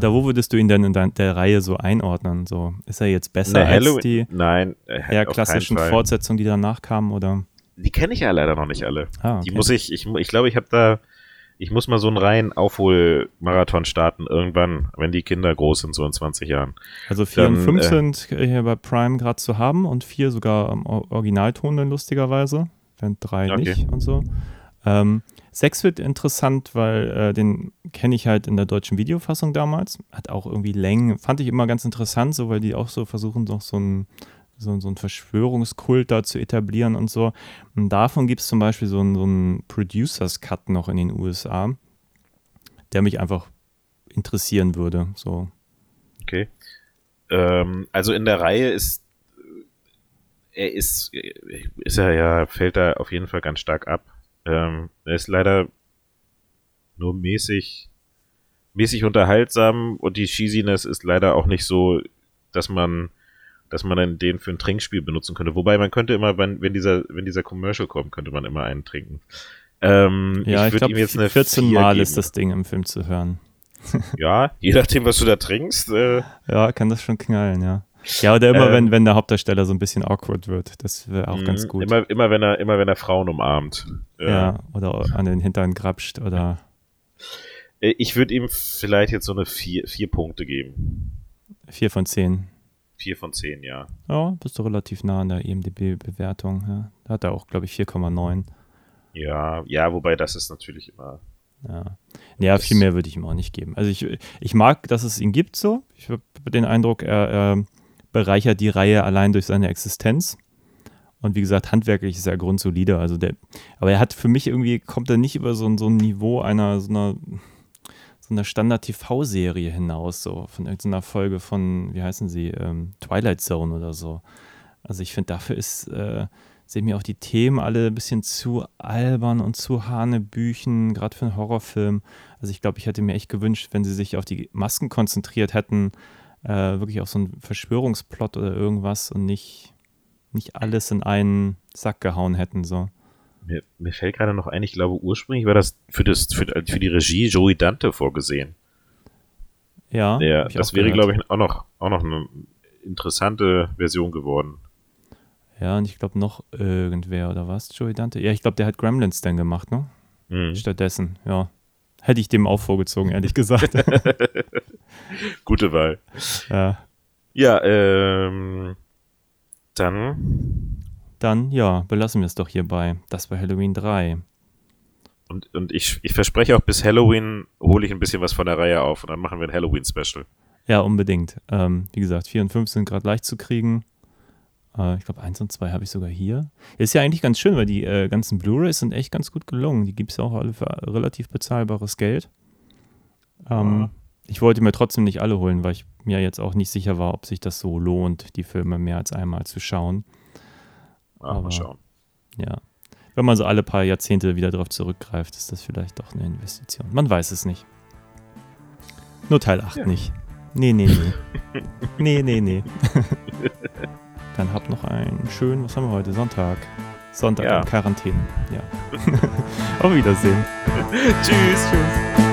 Da wo würdest du ihn denn in der, der Reihe so einordnen? So, ist er jetzt besser Na, als die nein, äh, eher klassischen Fortsetzungen, die danach kamen? Oder? Die kenne ich ja leider noch nicht alle. Ah, okay. Die muss ich, ich, ich glaube, ich habe da, ich muss mal so einen reinen Aufholmarathon starten irgendwann, wenn die Kinder groß sind, so in 20 Jahren. Also 4 dann, und 5 äh, sind hier bei Prime gerade zu haben und 4 sogar im Originalton dann lustigerweise, wenn 3 okay. nicht und so. Ähm, 6 wird interessant, weil äh, den kenne ich halt in der deutschen Videofassung damals. Hat auch irgendwie Längen. Fand ich immer ganz interessant, so weil die auch so versuchen, noch so ein so, so einen Verschwörungskult da zu etablieren und so. Und davon gibt es zum Beispiel so einen, so einen Producers Cut noch in den USA, der mich einfach interessieren würde. So. Okay. Ähm, also in der Reihe ist er ist, ist er ja, fällt da auf jeden Fall ganz stark ab. Ähm, er ist leider nur mäßig, mäßig unterhaltsam und die Cheesiness ist leider auch nicht so, dass man, dass man den für ein Trinkspiel benutzen könnte. Wobei man könnte immer, wenn, wenn dieser, wenn dieser Commercial kommt, könnte man immer einen trinken. Ähm, ja, ich, ich glaube, 14 Mal geben. ist das Ding im Film zu hören. ja, je nachdem, was du da trinkst. Äh, ja, kann das schon knallen, ja. Ja, oder immer, ähm, wenn, wenn der Hauptdarsteller so ein bisschen awkward wird. Das wäre auch ganz mhm, gut. Immer, immer, wenn er, immer wenn er Frauen umarmt. Ja, ja oder an den Hintern grapscht oder. Äh, ich würde ihm vielleicht jetzt so eine vier, vier Punkte geben. Vier von zehn. Vier von zehn, ja. Ja, bist du relativ nah an der IMDB-Bewertung. Ja. Da hat er auch, glaube ich, 4,9. Ja, ja, wobei das ist natürlich immer. Ja, ja viel mehr würde ich ihm auch nicht geben. Also ich, ich mag, dass es ihn gibt so. Ich habe den Eindruck, er, er bereichert die Reihe allein durch seine Existenz. Und wie gesagt, handwerklich ist er grundsolide. Also der, aber er hat für mich irgendwie, kommt er nicht über so, so ein Niveau einer so einer, so einer Standard-TV-Serie hinaus, so von irgendeiner Folge von, wie heißen sie, ähm, Twilight Zone oder so. Also ich finde, dafür ist, äh, sind mir auch die Themen alle ein bisschen zu albern und zu hanebüchen, gerade für einen Horrorfilm. Also ich glaube, ich hätte mir echt gewünscht, wenn sie sich auf die Masken konzentriert hätten, äh, wirklich auf so einen Verschwörungsplot oder irgendwas und nicht, nicht alles in einen Sack gehauen hätten. So. Mir, mir fällt gerade noch ein, ich glaube, ursprünglich war das für, das, für, für die Regie Joey Dante vorgesehen. Ja. Der, das wäre, glaube ich, auch noch, auch noch eine interessante Version geworden. Ja, und ich glaube noch irgendwer oder was, Joey Dante? Ja, ich glaube, der hat Gremlins dann gemacht, ne? Mhm. Stattdessen, ja. Hätte ich dem auch vorgezogen, ehrlich gesagt. Gute Wahl. Ja. Ja, ähm, dann. Dann, ja, belassen wir es doch hierbei. Das war Halloween 3. Und, und ich, ich verspreche auch, bis Halloween hole ich ein bisschen was von der Reihe auf und dann machen wir ein Halloween-Special. Ja, unbedingt. Ähm, wie gesagt, 4 und 5 sind gerade leicht zu kriegen. Äh, ich glaube, 1 und 2 habe ich sogar hier. Ist ja eigentlich ganz schön, weil die äh, ganzen Blu-rays sind echt ganz gut gelungen. Die gibt es ja auch alle für relativ bezahlbares Geld. Ähm, ja. Ich wollte mir trotzdem nicht alle holen, weil ich mir jetzt auch nicht sicher war, ob sich das so lohnt, die Filme mehr als einmal zu schauen. Ach, Aber, mal schauen. Ja. Wenn man so alle paar Jahrzehnte wieder darauf zurückgreift, ist das vielleicht doch eine Investition. Man weiß es nicht. Nur Teil 8 ja. nicht. Nee, nee, nee. nee, nee, nee. Dann habt noch einen schönen, was haben wir heute? Sonntag. Sonntag ja. in Quarantäne. Ja. Auf Wiedersehen. tschüss. Tschüss.